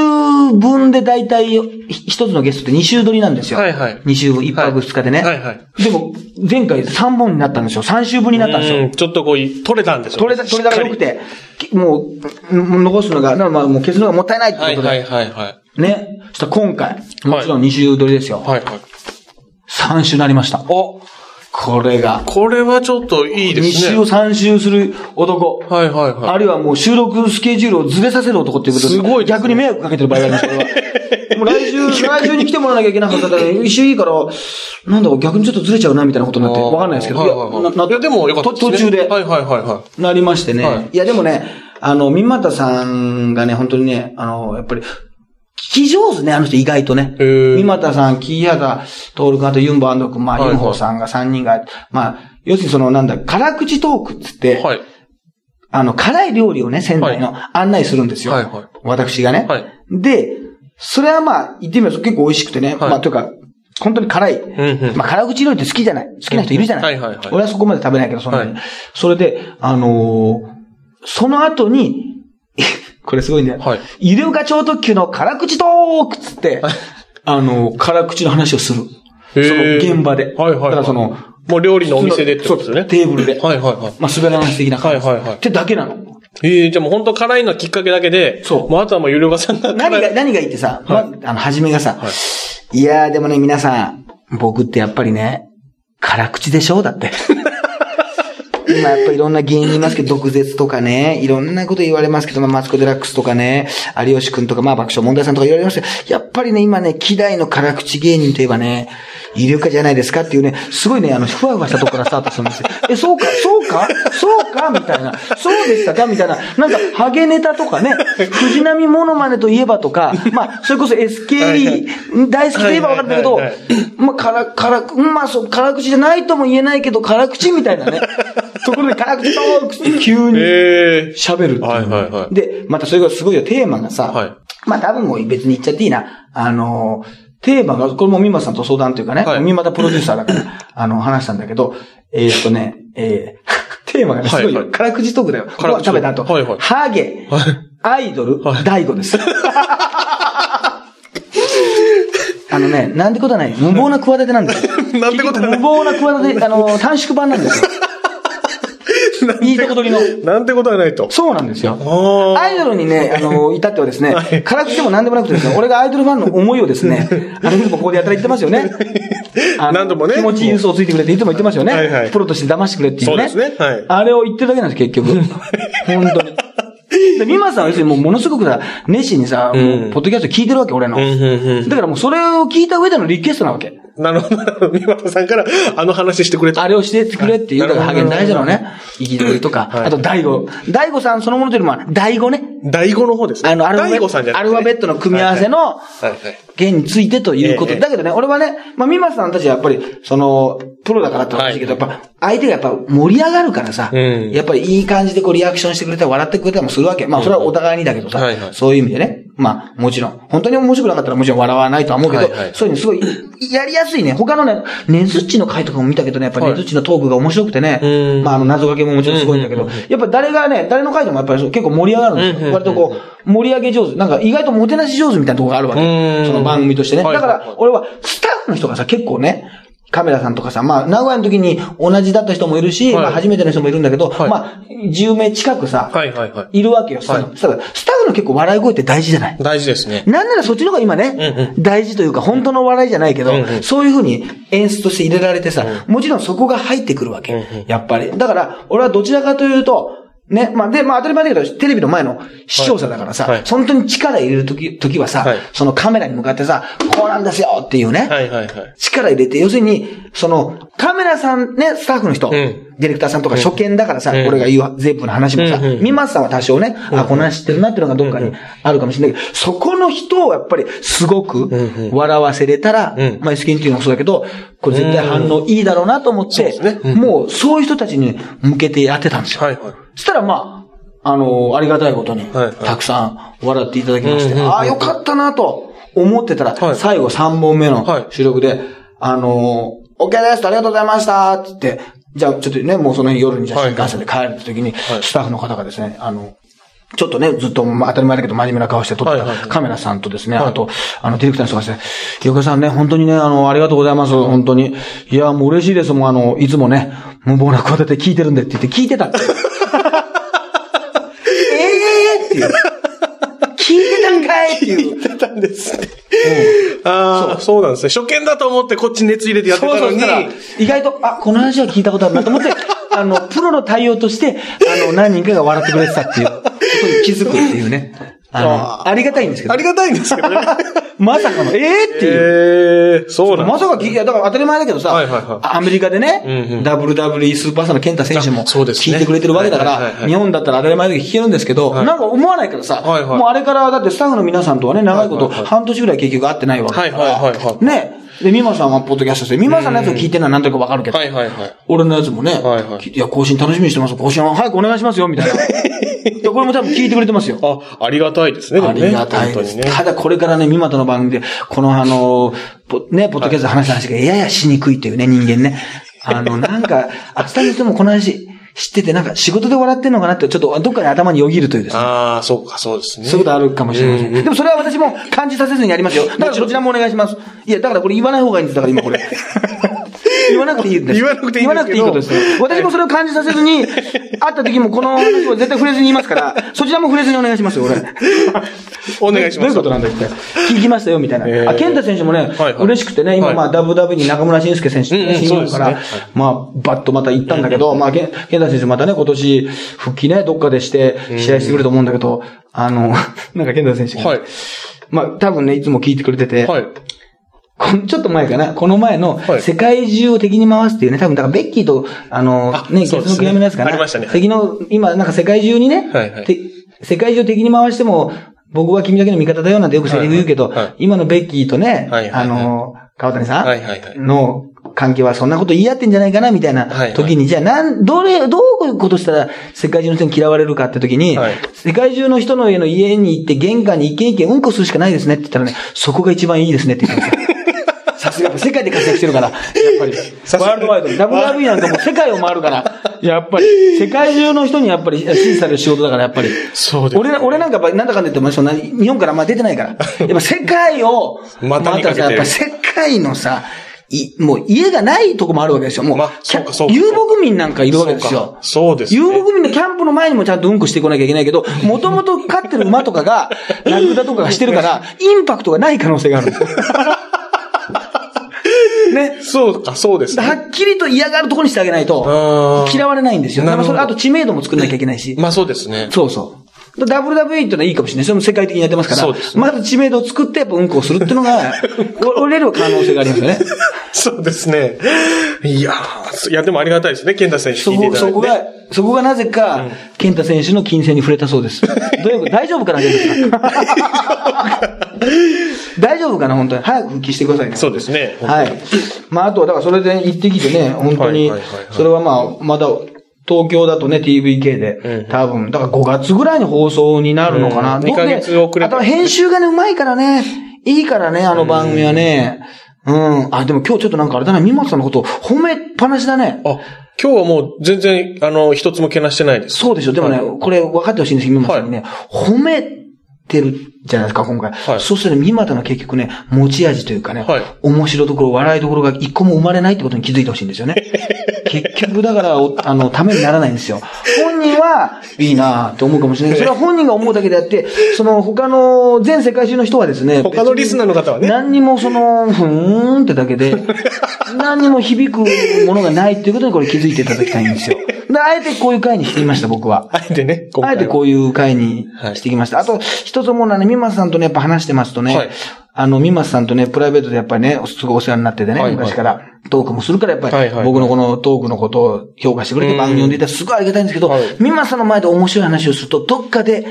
分で大体、ひ一つのゲストって2週撮りなんですよ。はいはい2週分、1泊2日でね。はいはいでも、前回3本になったんですよ。3週分になったんですよ。うんちょっとこう、取れたんですよね。取れた、取れたが良くて、きもう、ん残すのが、なまあもう消すのがもったいないってことで、はいはいはいはい。ね。そしたら今回、もちろん2週撮りですよ。はいはい。3週なりました。お、これが、これはちょっといいで2すね。週3週する男。はいはいはい。あるいはもう収録スケジュールをずれさせる男っていうことすごいね逆に迷惑かけてる場合がありますから。もう来週、来週に来てもらわなきゃいけなかったら、一週いいから、なんだろう、逆にちょっとずれちゃうな、みたいなことになって、わかんないですけど。はいはいはいやいや、でもよかったですね。途中で。はいはいはいはい。なりましてね。はいい、や、でもね、あの、三股さんがね、本当にね、あの、やっぱり、聞き上手ね、あの人意外とね。三股さん、木畑徹君、あとユンボ君、まあ、ユンホさんが3人が、まあ、要するにその、なんだ、辛口トークっつって、はい。あの、辛い料理をね、仙台の案内するんですよ。はいはい私がね。はい。で、それはまあ、言ってみると結構美味しくてね。はいまあ、というか、本当に辛い。うんうん。まあ、辛口料理って好きじゃない好きな人いるじゃない、はいはいはい俺はそこまで食べないけど、そんなに。はいそれで、あのーその後に、これすごいんだよ。はいイルカ超特急の辛口トークっつって、あのー辛口の話をする。その現場で。はいはいはいだからその、もう料理のお店でってことですよね。テーブルで。はいはいはい。まあ、滑らない的な感じ。はいはいはいってだけなの。ええじゃあもう本当辛いのきっかけだけで、そうもうあとはもうゆるがさんが何が、何がいいってさ、まあの、はじめがさ、い、やーでもね、皆さん、僕ってやっぱりね、辛口でしょ？だって。今やっぱりいろんな芸人いますけど、毒舌とかね、いろんなこと言われますけど、まあ、マツコ・デラックスとかね、有吉くんとか、まあ、爆笑問題さんとか言われますけど、やっぱりね、今ね、希代の辛口芸人といえばね、イルカじゃないですかっていうね、すごいね、あの、ふわふわしたとこからスタートするんですよ。え、そうか、そうか？そうか？みたいな。そうでしたか？みたいな。なんか、ハゲネタとかね、藤波モノマネといえばとか、まあ、それこそ SKE 大好きといえばわかるんだけどまあ、辛、辛く、うんまあ、そう、辛口じゃないとも言えないけど、辛口みたいなね。ところで辛口トークって急にええ喋るっていう。はいはいはいで、またそれがすごいよ、テーマがさ、はいまあ多分もう別に言っちゃっていいな。あの、テーマが、これもミマさんと相談というかね、はい。ミマタプロデューサーだから、あの、話したんだけど、えーっとね、えー、テーマがね、すごいよ、はい。はい辛口トークだよ。辛口トーク。ご飯食べた後、はいはい。ハゲ、はい。アイドル、はい。大悟です。あのね、なんてことはない。無謀な企てなんですよ。なんてことはない。無謀な企て、あの、短縮版なんですよ。いいとこ取りの。なんてことはないと。そうなんですよ。あアイドルにね、あの、至ってはですねはい、辛口でも何でもなくてですね、俺がアイドルファンの思いをですね、あの、ここでやったら言ってますよね。何度もね気持ちいい嘘をついてくれっていつも言ってますよね。はいはいプロとして騙してくれっていうね。そうですねはいあれを言ってるだけなんです、結局。本当に。で、ミマさんは要するにもうものすごくさ、熱心にさ、うんもうポッドキャスト聞いてるわけ、俺の。だからもうそれを聞いた上でのリクエストなわけ。あ。なるほど。三股さんからあの話してくれた。あれをしてくれっていう、だからハゲン大事なのね。憤りとか、はいあと大悟。大悟さんそのものというよりも、大悟ね。大悟の方ですね。あの、アルファベ大悟さんじゃなアルファベットの組み合わせの、はいはい。弦についてということ。ええだけどね、俺はね、まあ、ミマさんたちはやっぱり、その、プロだからって話だけど、やっぱ、相手がやっぱ盛り上がるからさ、うんやっぱりいい感じでこうリアクションしてくれたり、笑ってくれたりもするわけ。まあ、それはお互いにだけどさ、はいはいそういう意味でね。まあ、もちろん。本当に面白くなかったらもちろん笑わないとは思うけど、はいはいそういうのすごい、やりやすいね。他のね、ねずっちの回とかも見たけどね、やっぱりねずっちのトークが面白くてね、うんまあ、あの、謎かけももちろんすごいんだけど、やっぱ誰がね、誰の回でもやっぱり結構盛り上がるんですよ。割とこう、盛り上げ上手。なんか意外ともてなし上手みたいなところがあるわけ。うんその番組としてね。だかはいはいはいら、俺は、スタッフの人がさ、結構ね、カメラさんとかさ、まあ、名古屋の時に同じだった人もいるし、はいまあ、初めての人もいるんだけど、はいまあ、10名近くさ、はいはいはい。いるわけよ。そはいのただスタッフの結構笑い声って大事じゃない？大事ですね。なんならそっちの方が今ね、うん大事というか、本当の笑いじゃないけど、うんうんそういうふうに演出として入れられてさ、もちろんそこが入ってくるわけ。うんうんやっぱり。だから、俺はどちらかというと、ね、まあ、で、まあ当たり前だけど、テレビの前の視聴者だからさ、はい。はい。本当に力入れるとき、時はさ、はい。そのカメラに向かってさ、こうなんですよっていうね、はいはいはい。力入れて、要するに、その、カメラさんね、スタッフの人、んディレクターさんとか初見だからさ、うん。俺が言うゼップの話もさ、うんうんミマスさんは多少ね、あ、この話知ってるなっていうのがどっかにあるかもしれないけど、そこの人をやっぱりすごくん笑わせれたら、うん。まあ SK っていうのもそうだけど、これ絶対反応いいだろうなと思って、もうそういう人たちに向けてやってたんですよ。はいはい。そしたらまあ、あのありがたいことに、たくさん笑っていただきまして、ああ、よかったなと思ってたら、はい。最後3本目のはい。収録で、あのー、OK ですありがとうございましたって言って、じゃあちょっとね、もうその日夜にじゃ新幹線で帰る時に、い。スタッフの方がですね、あの、ちょっとね、ずっと、まあ、当たり前だけど真面目な顔して撮ったカメラさんとですね、はい。あと、あの、ディレクターの人がですね、よかさんね、本当にね、あの、ありがとうございます、本当に。いや、もう嬉しいです、もうあの、いつもね、無謀な声立て聞いてるんでって言って聞いてたって。え えー、っていう。んかいっていう。やってたんですね。ああ、そうなんですね。初見だと思ってこっち熱入れてやってたのにそう意外と、あ、この話は聞いたことあるなと思って、あの、プロの対応として、あの、何人かが笑ってくれてたっていうことに気づくっていうね。あの、あありがたいんですけど。あ。りがたいんですけどね。まさかの、ええー、っていう。ええそうなんまさか聞い、いや、だから当たり前だけどさ、はいはいはい。アメリカでね、うんうん。WWE スーパースターの健太選手もあそうですね。聞いてくれてるわけだから、はいはいはいはい。日本だったら当たり前だけど聞けるんですけど、はい。なんか思わないからさ、はいはい。もうあれからだってスタッフの皆さんとはね、長いこと、半年ぐらい結局会ってないわけだから、はいはいはいはい。ね。で、美馬さんはポッドキャストして、美馬さんのやつを聞いてるのは何となくわかるけど、はいはいはい。俺のやつもね、はいはい聞いや、更新楽しみにしてます。更新は早くお願いしますよ、みたいな。いやこれも多分聞いてくれてますよ。あ、ありがたいですね、ね。ありがたいです。ね。ただこれからね、三股の番組で、このあの、ポね、ポッドキャストで話した話がややしにくいっていうね、人間ね。あの、なんか、あ伝える人もこの話知ってて、なんか仕事で笑ってんのかなって、ちょっとどっかに頭によぎるというですね。ああ、そうか、そうですね。そういうことあるかもしれません。うんでもそれは私も感じさせずにやりますよ。だからそちらもお願いします。いや、だからこれ言わない方がいいんです。だから今これ。言わなくていいんです。言わなくていいんです言わなくていいことですよ。私もそれを感じさせずに、会った時もこの話を絶対触れずに言いますから、そちらも触れずにお願いしますよ、俺。お願いします。どういうことなんだって。聞きましたよ、みたいな。えーあ、健太選手もね、はいはい嬉しくてね、今、はいまあ、WW に中村慎介選手うんうん新日本から、まあ、バッとまた行ったんだけど、まあ、健太選手またね、今年、復帰ね、どっかでして、試合してくれると思うんだけど、あの、なんか健太選手が、はい。まあ、多分ね、いつも聞いてくれてて、はい。ちょっと前かな、この前のは、い。世界中を敵に回すっていうね、多分、だからベッキーと、あの、ね、月あそうですね。の悔やみのやつかな。ありましたね。敵の、今、なんか世界中にね、はいはい。て世界中を敵に回しても、僕は君だけの味方だよなんてよくセリフ言うけど、はい。はいはい今のベッキーとね、はいはいはい。あの、川谷さん、はいはいはい。の関係はそんなこと言い合ってんじゃないかな、みたいなはいはい。時に、じゃあ、なん、どれ、どういうことしたら世界中の人に嫌われるかって時に、はい世界中の人の家の家に行って玄関に一軒一軒うんこするしかないですねって言ったらね、そこが一番いいですねって言ってました。さすがやっぱ世界で活躍してるから、やっぱり。ワールドワイドに。WWE なんかもう世界を回るから、やっぱり、世界中の人にやっぱり支持される仕事だから、やっぱり。そうです。俺、俺なんかやっぱなんだかんだ言っても日本からまあ出てないから。やっぱ世界を、またさやっぱ世界のさ、い、もう家がないとこもあるわけですよ。もう、まあそうかそうか遊牧民なんかいるわけですよ。そうですね。遊牧民のキャンプの前にもちゃんとうんこしてこなきゃいけないけど、もともと飼ってる馬とかが、ラクダとかがしてるから、インパクトがない可能性があるんですよ。ね。そうか、そうですね。はっきりと嫌がるところにしてあげないと嫌われないんですよ。だからそれ、あと知名度も作んなきゃいけないし。まあそうですね。そうそう。WWE っていうのはいいかもしれない。それも世界的にやってますから。そうですねまず知名度を作って、やっぱうんこをするっていうのが、お俺よりは可能性がありますよね。そうですね。いやーいや、でもありがたいですね、健太選手そこ、聞いていただいて。そこが、そこがなぜか、健太選手の金銭に触れたそうです。どういうこと？大丈夫かな、健太さん。大丈夫かな、本当に。早く復帰してくださいね。そうですね。はい。まあ、あとは、だからそれで行ってきてね、本当にそれはまあ、まだ、東京だとね、TVK で、多分、だから5月ぐらいに放送になるのかな。うんどう二ヶ月遅れてあとは編集がね、うまいからね、いいからね、あの番組はね。うん。あ、でも今日ちょっとなんかあれだな、三松さんのこと褒めっぱなしだね。あ、今日はもう全然、あの、一つもけなしてないです。そうでしょ。でもね、これ分かってほしいんですけど、三松さんにね、褒めてるじゃないですか、今回。はいそうするとね、三股の結局ね、持ち味というかね、はい面白いところ、笑いどころが一個も生まれないってことに気づいてほしいんですよね。結局、だから、おあの、ためにならないんですよ。本人は、いいなって思うかもしれないけど、それは本人が思うだけであって、その、他の、全世界中の人はですね、他のリスナーの方はね何にもその、ふーんってだけで、何にも響くものがないっていうことにこれ気づいていただきたいんですよ。で、あえてこういう回にしてみました、僕は。あえてね、今あえてこういう回にしてきました。あと、一つ思うのはね、ミマさんとね、やっぱ話してますとね、はいあの、ミマさんとね、プライベートでやっぱりね、すごいお世話になっててね、はいはい昔からトークもするから、やっぱり、はいはい僕のこのトークのことを評価してくれてうん番組呼んでいたらすごいありがたいんですけど、はいミマさんの前で面白い話をすると、どっかで、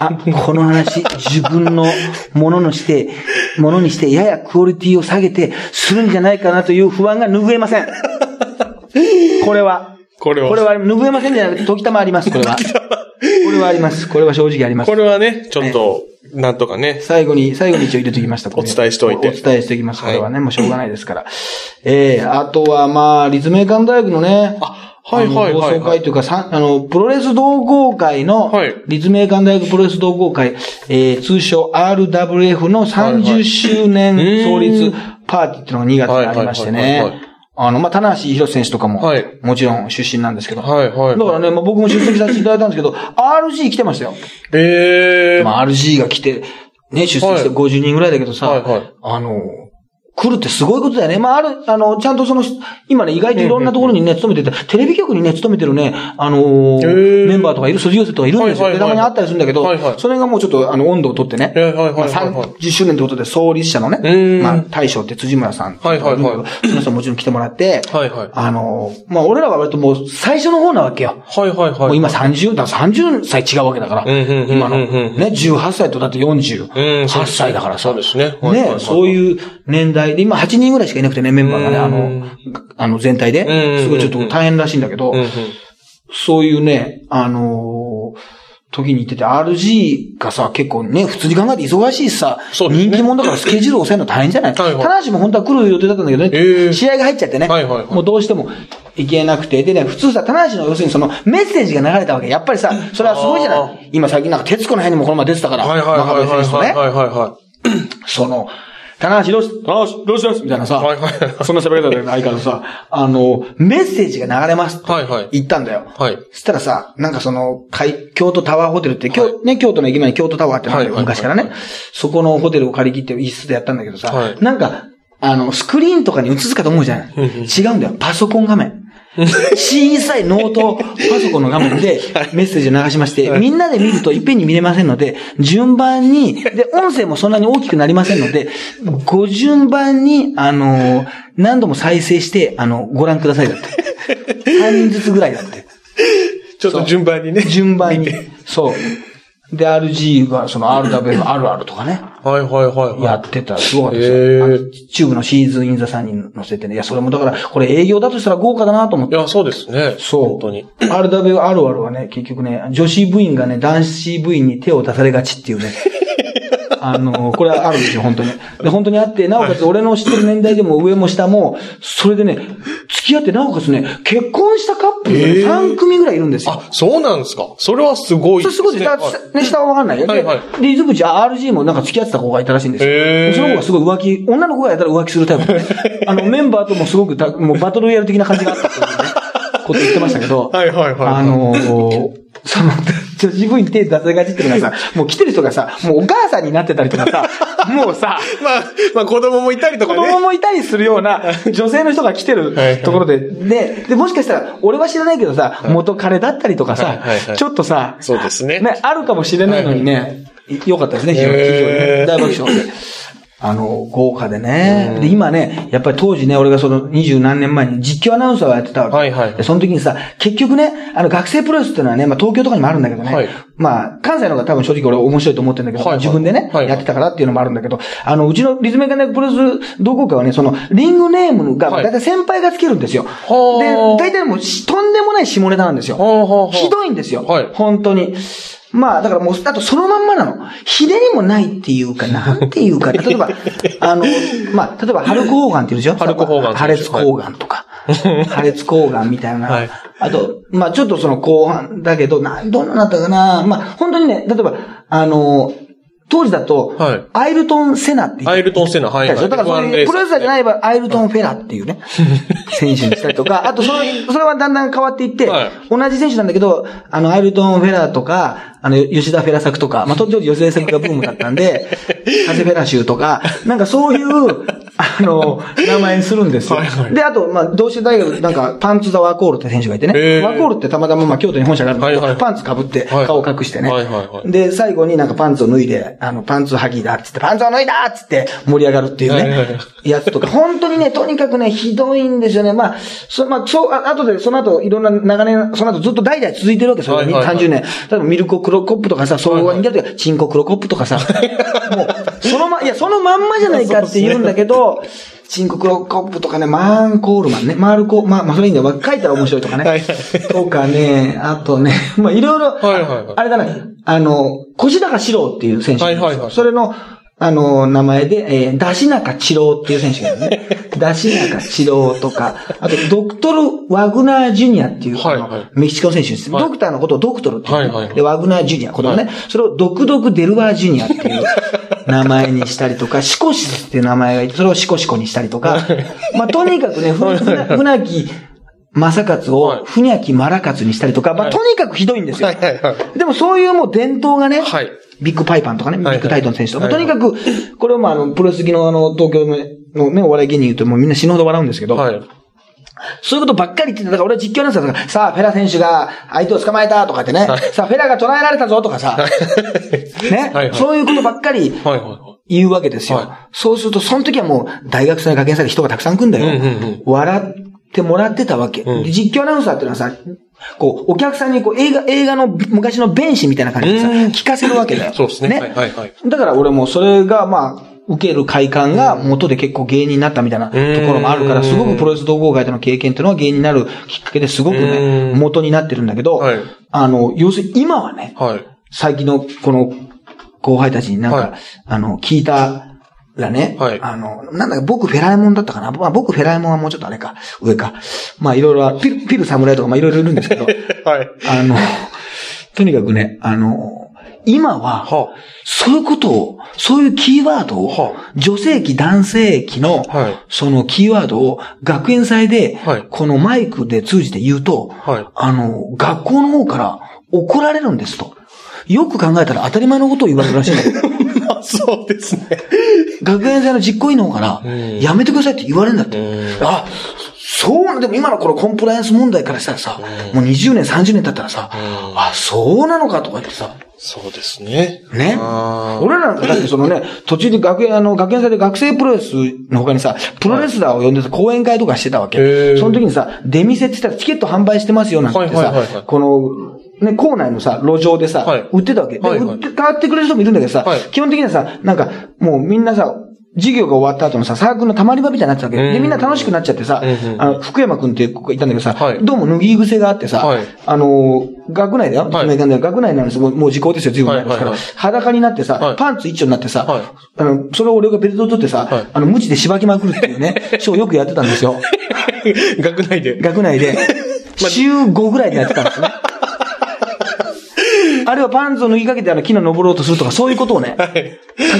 あ、この話、自分のものにして、ものにして、ややクオリティを下げて、するんじゃないかなという不安が拭えません。これは。これはこれは拭えませんじゃなくて、時たまあります、これは。これはあります。これは正直ありますこ。れはね、ちょっと、なんとかね。最後に、最後に一応入れておきました。お伝えしておいてお伝えしておきます。これはね、もうしょうがないですから。ええあとは、まあ、立命館大学のね、あ、はいはいはい、放送会というか、あの、プロレス同好会の、はい立命館大学プロレス同好会、えー、通称 RWF の30周年はい創立パーティーっていうのが2月にありましてね。あの、まあ、棚橋博選手とかも、はいもちろん出身なんですけど。はいはいだからね、まあ、僕も出席させていただいたんですけど、RG 来てましたよ。ええー。まあ、RG が来て、ね、出席してはい50人ぐらいだけどさ、はいはいあの、来るってすごいことだよね。まあ、ある、あの、ちゃんとその、今ね、意外といろんなところにね、勤めてて、テレビ局にね、勤めてるね、あのーメンバーとかいる、卒業生とかいるんですよ。はいはいはいでたまにあったりするんだけど、はいはいそれがもうちょっと、あの、温度を取ってね、はいはいはいはいまあ30周年ってことで、創立者のね、うんまあ、大将って辻村さんっていうのがいはいその人ももちろん来てもらって、はいはいあのーまあ、俺らは割ともう最初の方なわけよ。はいはいはい。もう今30、だから30歳違うわけだから。うんうんうんうん今の。ね、18歳とだって48歳だからさ。そうですねね、そういう年代で、今8人ぐらいしかいなくてね、メンバーがね、あの、あの全体で。うんすごいちょっと大変らしいんだけどそういうね、あのー時に言ってて、RG がさ、結構ね、普通に考えて忙しいしさ、人気者だからスケジュール抑えるの大変じゃない？はいはい。棚橋も本当は来る予定だったんだけどね、ええ。試合が入っちゃってね、はいはいはい。もうどうしても行けなくて、でね、普通さ、棚橋の要するにそのメッセージが流れたわけ。やっぱりさ、それはすごいじゃあない？今最近なんか徹子の辺にもこの前出てたから、はいはいはいはい中村選手とね、はいはいはその、棚橋どうし、棚橋どうします？みたいなさ、はいはいそんな喋り方でないからさ、あの、メッセージが流れますってはいはい言ったんだよ。い。はい。そしたらさ、なんかその、海京都タワーホテルって、京ね、京都の駅前に京都タワーってのあるよはいはい昔からね。そこのホテルを借り切って一室でやったんだけどさ、はいなんか、あの、スクリーンとかに映すかと思うじゃん。違うんだよ。パソコン画面。小さいノートパソコンの画面でメッセージを流しまして、みんなで見るといっぺんに見れませんので、順番に、で、音声もそんなに大きくなりませんので、ご順番に、あの、何度も再生して、あの、ご覧くださいだって。3人ずつぐらいだって。ちょっと順番にね。順番に。そう。で、RG がその RW あるあるとかね、はいはいはいはい。やってたらすごかったですよ。あのチューブのシーズンインザさんに載せてね。いや、それもだから、これ営業だとしたら豪華だなと思って。いや、そうですね。そう。本当に。RW あるあるはね、結局ね、女子部員がね、男子部員に手を出されがちっていうね。あの、これはあるんですよ、本当に。で、本当にあって、なおかつ俺の知ってる年代でも上も下も、それでね、付き合って、なおかつね、結婚したカップルがね、へー3組ぐらいいるんですよ。あ、そうなんですか。それはすごいそれすごいです。だはいね、下はわかんないよ。で、はいはいで、伊豆口、あ RG もなんか付き合ってた子がいたらしいんですよ。その子がすごい浮気、女の子がやったら浮気するタイプでね。あの、メンバーともすごくた、もうバトルやる的な感じがあったっていうね、こと言ってましたけど。はいはいはいはいあのーその、女子部員手出せがちっていうのがさ、もう来てる人がさ、もうお母さんになってたりとかさ、もうさ、まあ、まあ子供もいたりと子かね。供もいたりするような女性の人が来てるところで、で、で、もしかしたら、俺は知らないけどさ、元彼だったりとかさちょっとさ、そうですね。ね、あるかもしれないのにね、よかったですね、非常に。非常にへー大爆笑で。あの、豪華でね。で、今ね、やっぱり当時ね、俺がその二十何年前に実況アナウンサーをやってたわけ。はいはいでその時にさ、結局ね、あの、学生プロレスっていうのはね、まあ東京とかにもあるんだけどね。はいまあ、関西の方が多分正直俺面白いと思ってるんだけど、はいはい自分でね、はいはいやってたからっていうのもあるんだけど、あの、うちの立命館大学プロレス同好会はね、その、リングネームが、はいだいたい先輩がつけるんですよ。はで、ー大体もうし、とんでもない下ネタなんですよ。はあはあはあひどいんですよ。はい本当に。まあ、だからもう、あとそのまんまなの。ひねりもないっていうか、なんていうか、例えば、あの、まあ、例えば、ハルク・ホーガンって言うでしょ？ハルクホーガン破裂抗がんとか。破裂抗がんみたいな。はいあと、まあ、ちょっとその後半だけど、な、どんなだったかな。まあ、本当にね、例えば、あの、当時だと、はい。アイルトン・セナって言ってアイルトンセナはいはい。だからそういう、プロレスラーじゃない場合、アイルトン・フェラっていうね、選手にしたりとか、あとその、それはだんだん変わっていって、はい。同じ選手なんだけど、あの、アイルトン・フェラとか、あの、吉田フェラ作とか、まあ、当時吉田作がブームだったんで、風フェラ州とか、なんかそういう、あの、名前にするんですよ。はいはい。で、あと、まあ、同志大学、なんか、パンツ・ザ・ワコールって選手がいてね、へー。ワコールってたまたま、まあ、京都に本社があるんだけど、はいはいパンツ被って、はい顔隠してね、はいはいはい。で、最後になんかパンツを脱いで、あの、パンツはぎだっつって、パンツを脱いだっつって盛り上がるっていうね、やつとか、本当にね、とにかくね、ひどいんですよね。まあ、そ、まあ、そう、あ後で、その後、いろんな長年、その後ずっと代々続いてるわけですよ。はいはいはい30年。例えば、ミルコ・クロコップとかさ、そうに似てるとか、チンコ・クロコップとかさ、もう、そのま、いや、そのまんまじゃないかって言うんだけど、チンコ・クロコップとかね、マーン・コールマンね、マールコ、まあ、まあ、それいいんだよ。書いたら面白いとかね。はいはい。とかね、あとね、まあ、いろいろ、はいはいはい。あれだな、あの、小高史郎っていう選手はいはいはい。それの、あの、名前で、えー、出し中治郎っていう選手がいるね。出し中治郎とか、あと、ドクトル・ワグナー・ジュニアっていう、はいはい。メキシコの選手です。はい。ドクターのことをドクトルっていう、はいはいはい。で、ワグナー・ジュニア、これをね、はそれをドクドク・デルワー・ジュニアっていう 名前にしたりとか、シコシスっていう名前がいて、それをシコシコにしたりとか、まあ、とにかくね、ふ、ふな、船木、正勝はい。を、ふにゃきまらかつにしたりとか、まあ、はい。とにかくひどいんですよ。はいはいはでもそういうもう伝統がね、はいビッグパイパンとかね、ビはいッグタイトン選手とか、はいとにかく、これはまあ、あの、プロレス好きのあの、東京ののね、お笑い芸人言うともうみんな死ぬほど笑うんですけど、はい。そういうことばっかり言ってて、だから俺は実況なんですよ。さあ、フェラ選手が相手を捕まえたとかってね、さあ、フェラが捉えられたぞとかさ、ね、はいはいそういうことばっかりはいはいはい。言うわけですよ。はそうすると、その時はもう大学生の学園祭で人がたくさん来るんだよ。うんうんうん笑ってもらってたわけ、うん。で実況アナウンサーっていうのはさ、こう、お客さんにこう映画、映画の昔の弁士みたいな感じでさ、うん。聞かせるわけだよ。そうですね。はいはいはい。だから俺もそれが、まあ、受ける快感が元で結構芸人になったみたいなところもあるから、うんすごくプロレス同好会での経験っていうのは芸人になるきっかけですごくね、うん。元になってるんだけどはい、あの、要するに今はね、はい。最近のこの後輩たちになんか、はい。あの、聞いたらね、はい。あの、なんだか僕フェラエモンだったかな、まあ、僕フェラエモンはもうちょっとあれか、上か。まあいろいろ、ピル、ピル侍とかまあいろいろいるんですけど、はい。あの、とにかくね、あの、今は、はそういうことを、そういうキーワードをは、女性器、男性器のはい、そのキーワードを学園祭ではい、このマイクで通じて言うとはい、あの、学校の方から怒られるんですと。よく考えたら当たり前のことを言われるらしい そうですね。学園祭の実行委員の方からうん、やめてくださいって言われるんだって。うん。あ、そうでも今のこのコンプライアンス問題からしたらさ、もう20年、30年経ったらさ、あ、そうなのかとか言ってさ、そうですね。ね。俺らなんかだってそのね、途中で学園、あの、学園祭で学生プロレスの他にさ、プロレスラーを呼んでさ、講演会とかしてたわけ。その時にさ、出店って言ったらチケット販売してますよなんてさこの、ね、校内のさ、路上でさ、はい売ってたわけ。で、はいはい売って、買ってくれる人もいるんだけどさ、はい基本的にはさ、なんか、もうみんなさ、授業が終わった後のさ、サークルの溜まり場みたいになってたわけ。うんで、みんな楽しくなっちゃってさ、あの、福山くんっていう子がいたんだけどさ、はいどうも脱ぎ癖があってさ、はいあのー、学内だよ。はい学内学内なんですよ。もうもう時効ですよ、随分前ですから。裸になってさ、はいパンツ一丁になってさ、はいあの、それを俺がベルトを取ってさ、はいあの、無知でしばきまくるっていうね、ショーをよくやってたんですよ。学内で。学内で。週5ぐらいでやってたんですね。あるいはパンツを脱ぎかけてあの木の登ろうとするとか、そういうことをね、た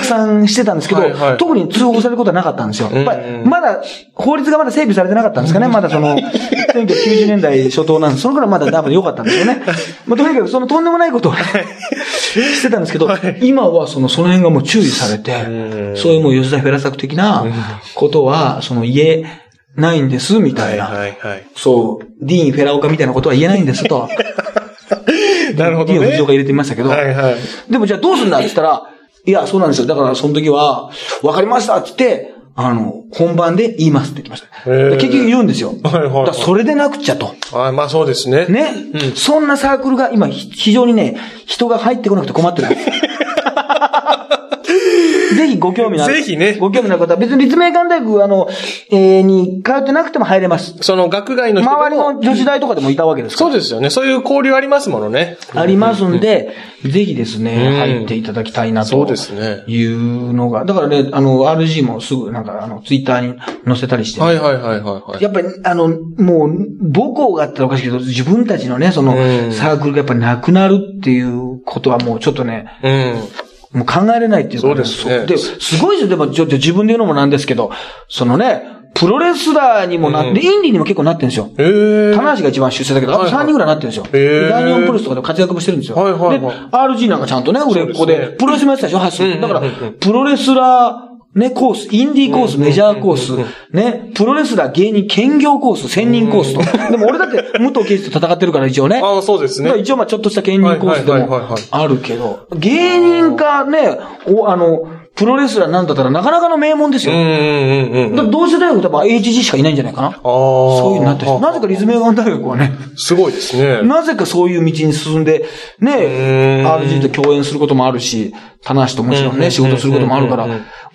くさんしてたんですけど、はいはい特に通報されることはなかったんですよ。やっぱりまだ、法律がまだ整備されてなかったんですかね。まだその、1990年代初頭なんです。その頃はまだ多分良かったんですよね。まあ、とにかくそのとんでもないことをしてたんですけど、今はその、その辺がもう注意されて、うんそういうもう吉田フェラ作的なことは、その言えないんです、みたはいいな。はいはい。そう、ディーン・フェラオカみたいなことは言えないんですと。なるほどね。藤岡入れてみましたけど。はいはい。でもじゃあどうすんだって言ったら、いや、そうなんですよ。だからその時は、わかりましたって言って、あの、本番で言いますって言ってました。結局言うんですよ。はいはいはいそれでなくっちゃと。あまあそうですね。ね、うんそんなサークルが今ひ非常にね、人が入ってこなくて困ってるんです。ぜひご興味のある。ぜひねご興味のある方は、別に立命館大学、あの、えーに通ってなくても入れます。その学外の人周りの女子大とかでもいたわけですから。そうですよね。そういう交流ありますものね。ありますんで、ぜひですね、うん入っていただきたいなと。そうですねいうのが。だからね、あの、RG もすぐ、なんか、あの、ツイッターに載せたりして。はいはいはいはいはい。やっぱり、あの、もう、母校があったらおかしいけど、自分たちのね、そのう、んサークルがやっぱなくなるっていうことはもうちょっとね、うん。もう考えれないっていうか、そうですねで、すごいですよ。でも、ちょっと自分で言うのもなんですけど、そのね、プロレスラーにもなって、うんインディーにも結構なってるんですよ。へえ。棚橋が一番出世だけど、あとはいはい3人ぐらいなってるんですよ。へー大日本プロレスとかで活躍もしてるんですよ。はいはいはいで、RG なんかちゃんとね、売れっ子で、プロレスもやってたでしょ、ハッスル。うんうんうんだから、プロレスラー、ね、コース、インディーコース、うんメジャーコースね、プロレスラー、芸人、兼業コース、専任コースと。でも俺だって、武藤敬司と戦ってるから一応ね。ああ、そうですね。まあ一応まあちょっとした兼任コースでもあるけど、芸人かね、お、あの、プロレスラーなんだったらなかなかの名門ですよ。うんうんうんうん。だ同世大学多分 HG しかいないんじゃないかな。ああ。そういうのになってるなぜか立命館大学はね、すごいですね。なぜかそういう道に進んで、ね、RG と共演することもあるし、棚橋ともちろんね、仕事することもあるから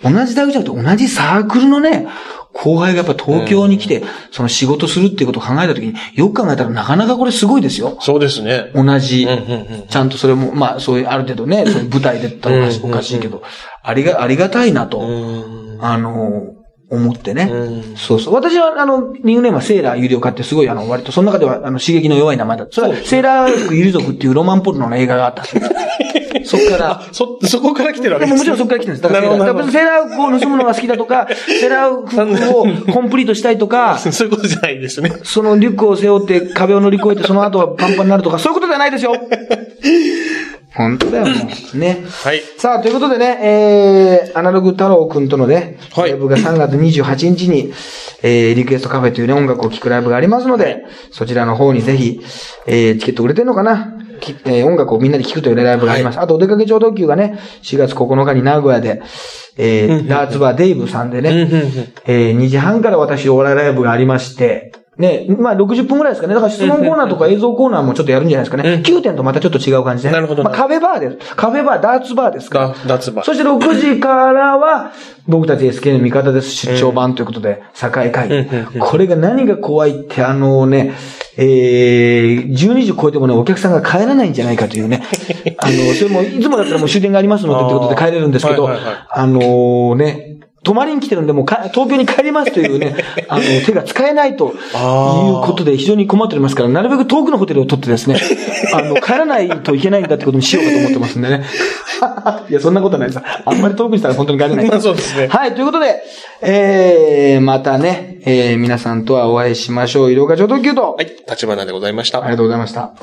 同じ大学じゃなくて同じサークルのね、後輩がやっぱ東京に来て、その仕事するっていうことを考えたときに、よく考えたらなかなかこれすごいですよ。そうですね。同じちゃんとそれも、まあそういうある程度ね、そういう舞台でったらおかしいけど、ありが、ありがたいなと、うん。あの、思ってね。うんそうそう。私は、あの、リングネームはセーラー有料化ってすごい、あの、割と、その中では、あの、刺激の弱い名前だった。それは、セーラー服有族っていうロマンポルノの映画があったんですよ。そっから。そ、そこから来てるわけですでももちろんそこから来てるんです。だからだかセーラー服を盗むのが好きだとか、セーラー服をコンプリートしたいとか、ど。そういうことじゃないですね。そのリュックを背負って壁を乗り越えてその後はパンパンになるとか、そういうことじゃないですよ。本当だよ、もう。ね。はい。さあ、ということでね、えー、アナログ太郎くんとのね、はいライブが3月28日に、えー、リクエストカフェというね、音楽を聴くライブがありますので、そちらの方にぜひ、えー、チケット売れてんのかな？きえー、音楽をみんなで聴くというねライブがあります。あと、お出かけ超特急がね、4月9日に名古屋で、えー、ダーツバーデイブさんでね、えー、2時半から私お笑いライブがありまして、ね、まあ60分ぐらいですかね。だから質問コーナーとか映像コーナーもちょっとやるんじゃないですかね。9点とまたちょっと違う感じで、ね。なるほどまあカフェバーです。カフェバー、ダーツバーですから。ダダーツバーそして6時からは、僕たち SK の味方です。出張版ということで、境会議。これが何が怖いって、あのね、えー、12時超えてもね、お客さんが帰らないんじゃないかというね。あの、それも、いつもだったらもう終電がありますのでということで帰れるんですけど、あのね、泊まりに来てるんで、もうか東京に帰りますというね、あの、手が使えないということで非常に困っておりますから、なるべく遠くのホテルを取ってですね、あの、帰らないといけないんだってことにしようかと思ってますんでね。いや、そんなことないです。あんまり遠くにしたら本当に帰れない。まあそうですねはい、ということで、えー、またね、えー、皆さんとはお会いしましょう。医療課長特急と、はい。立花でございました。ありがとうございました。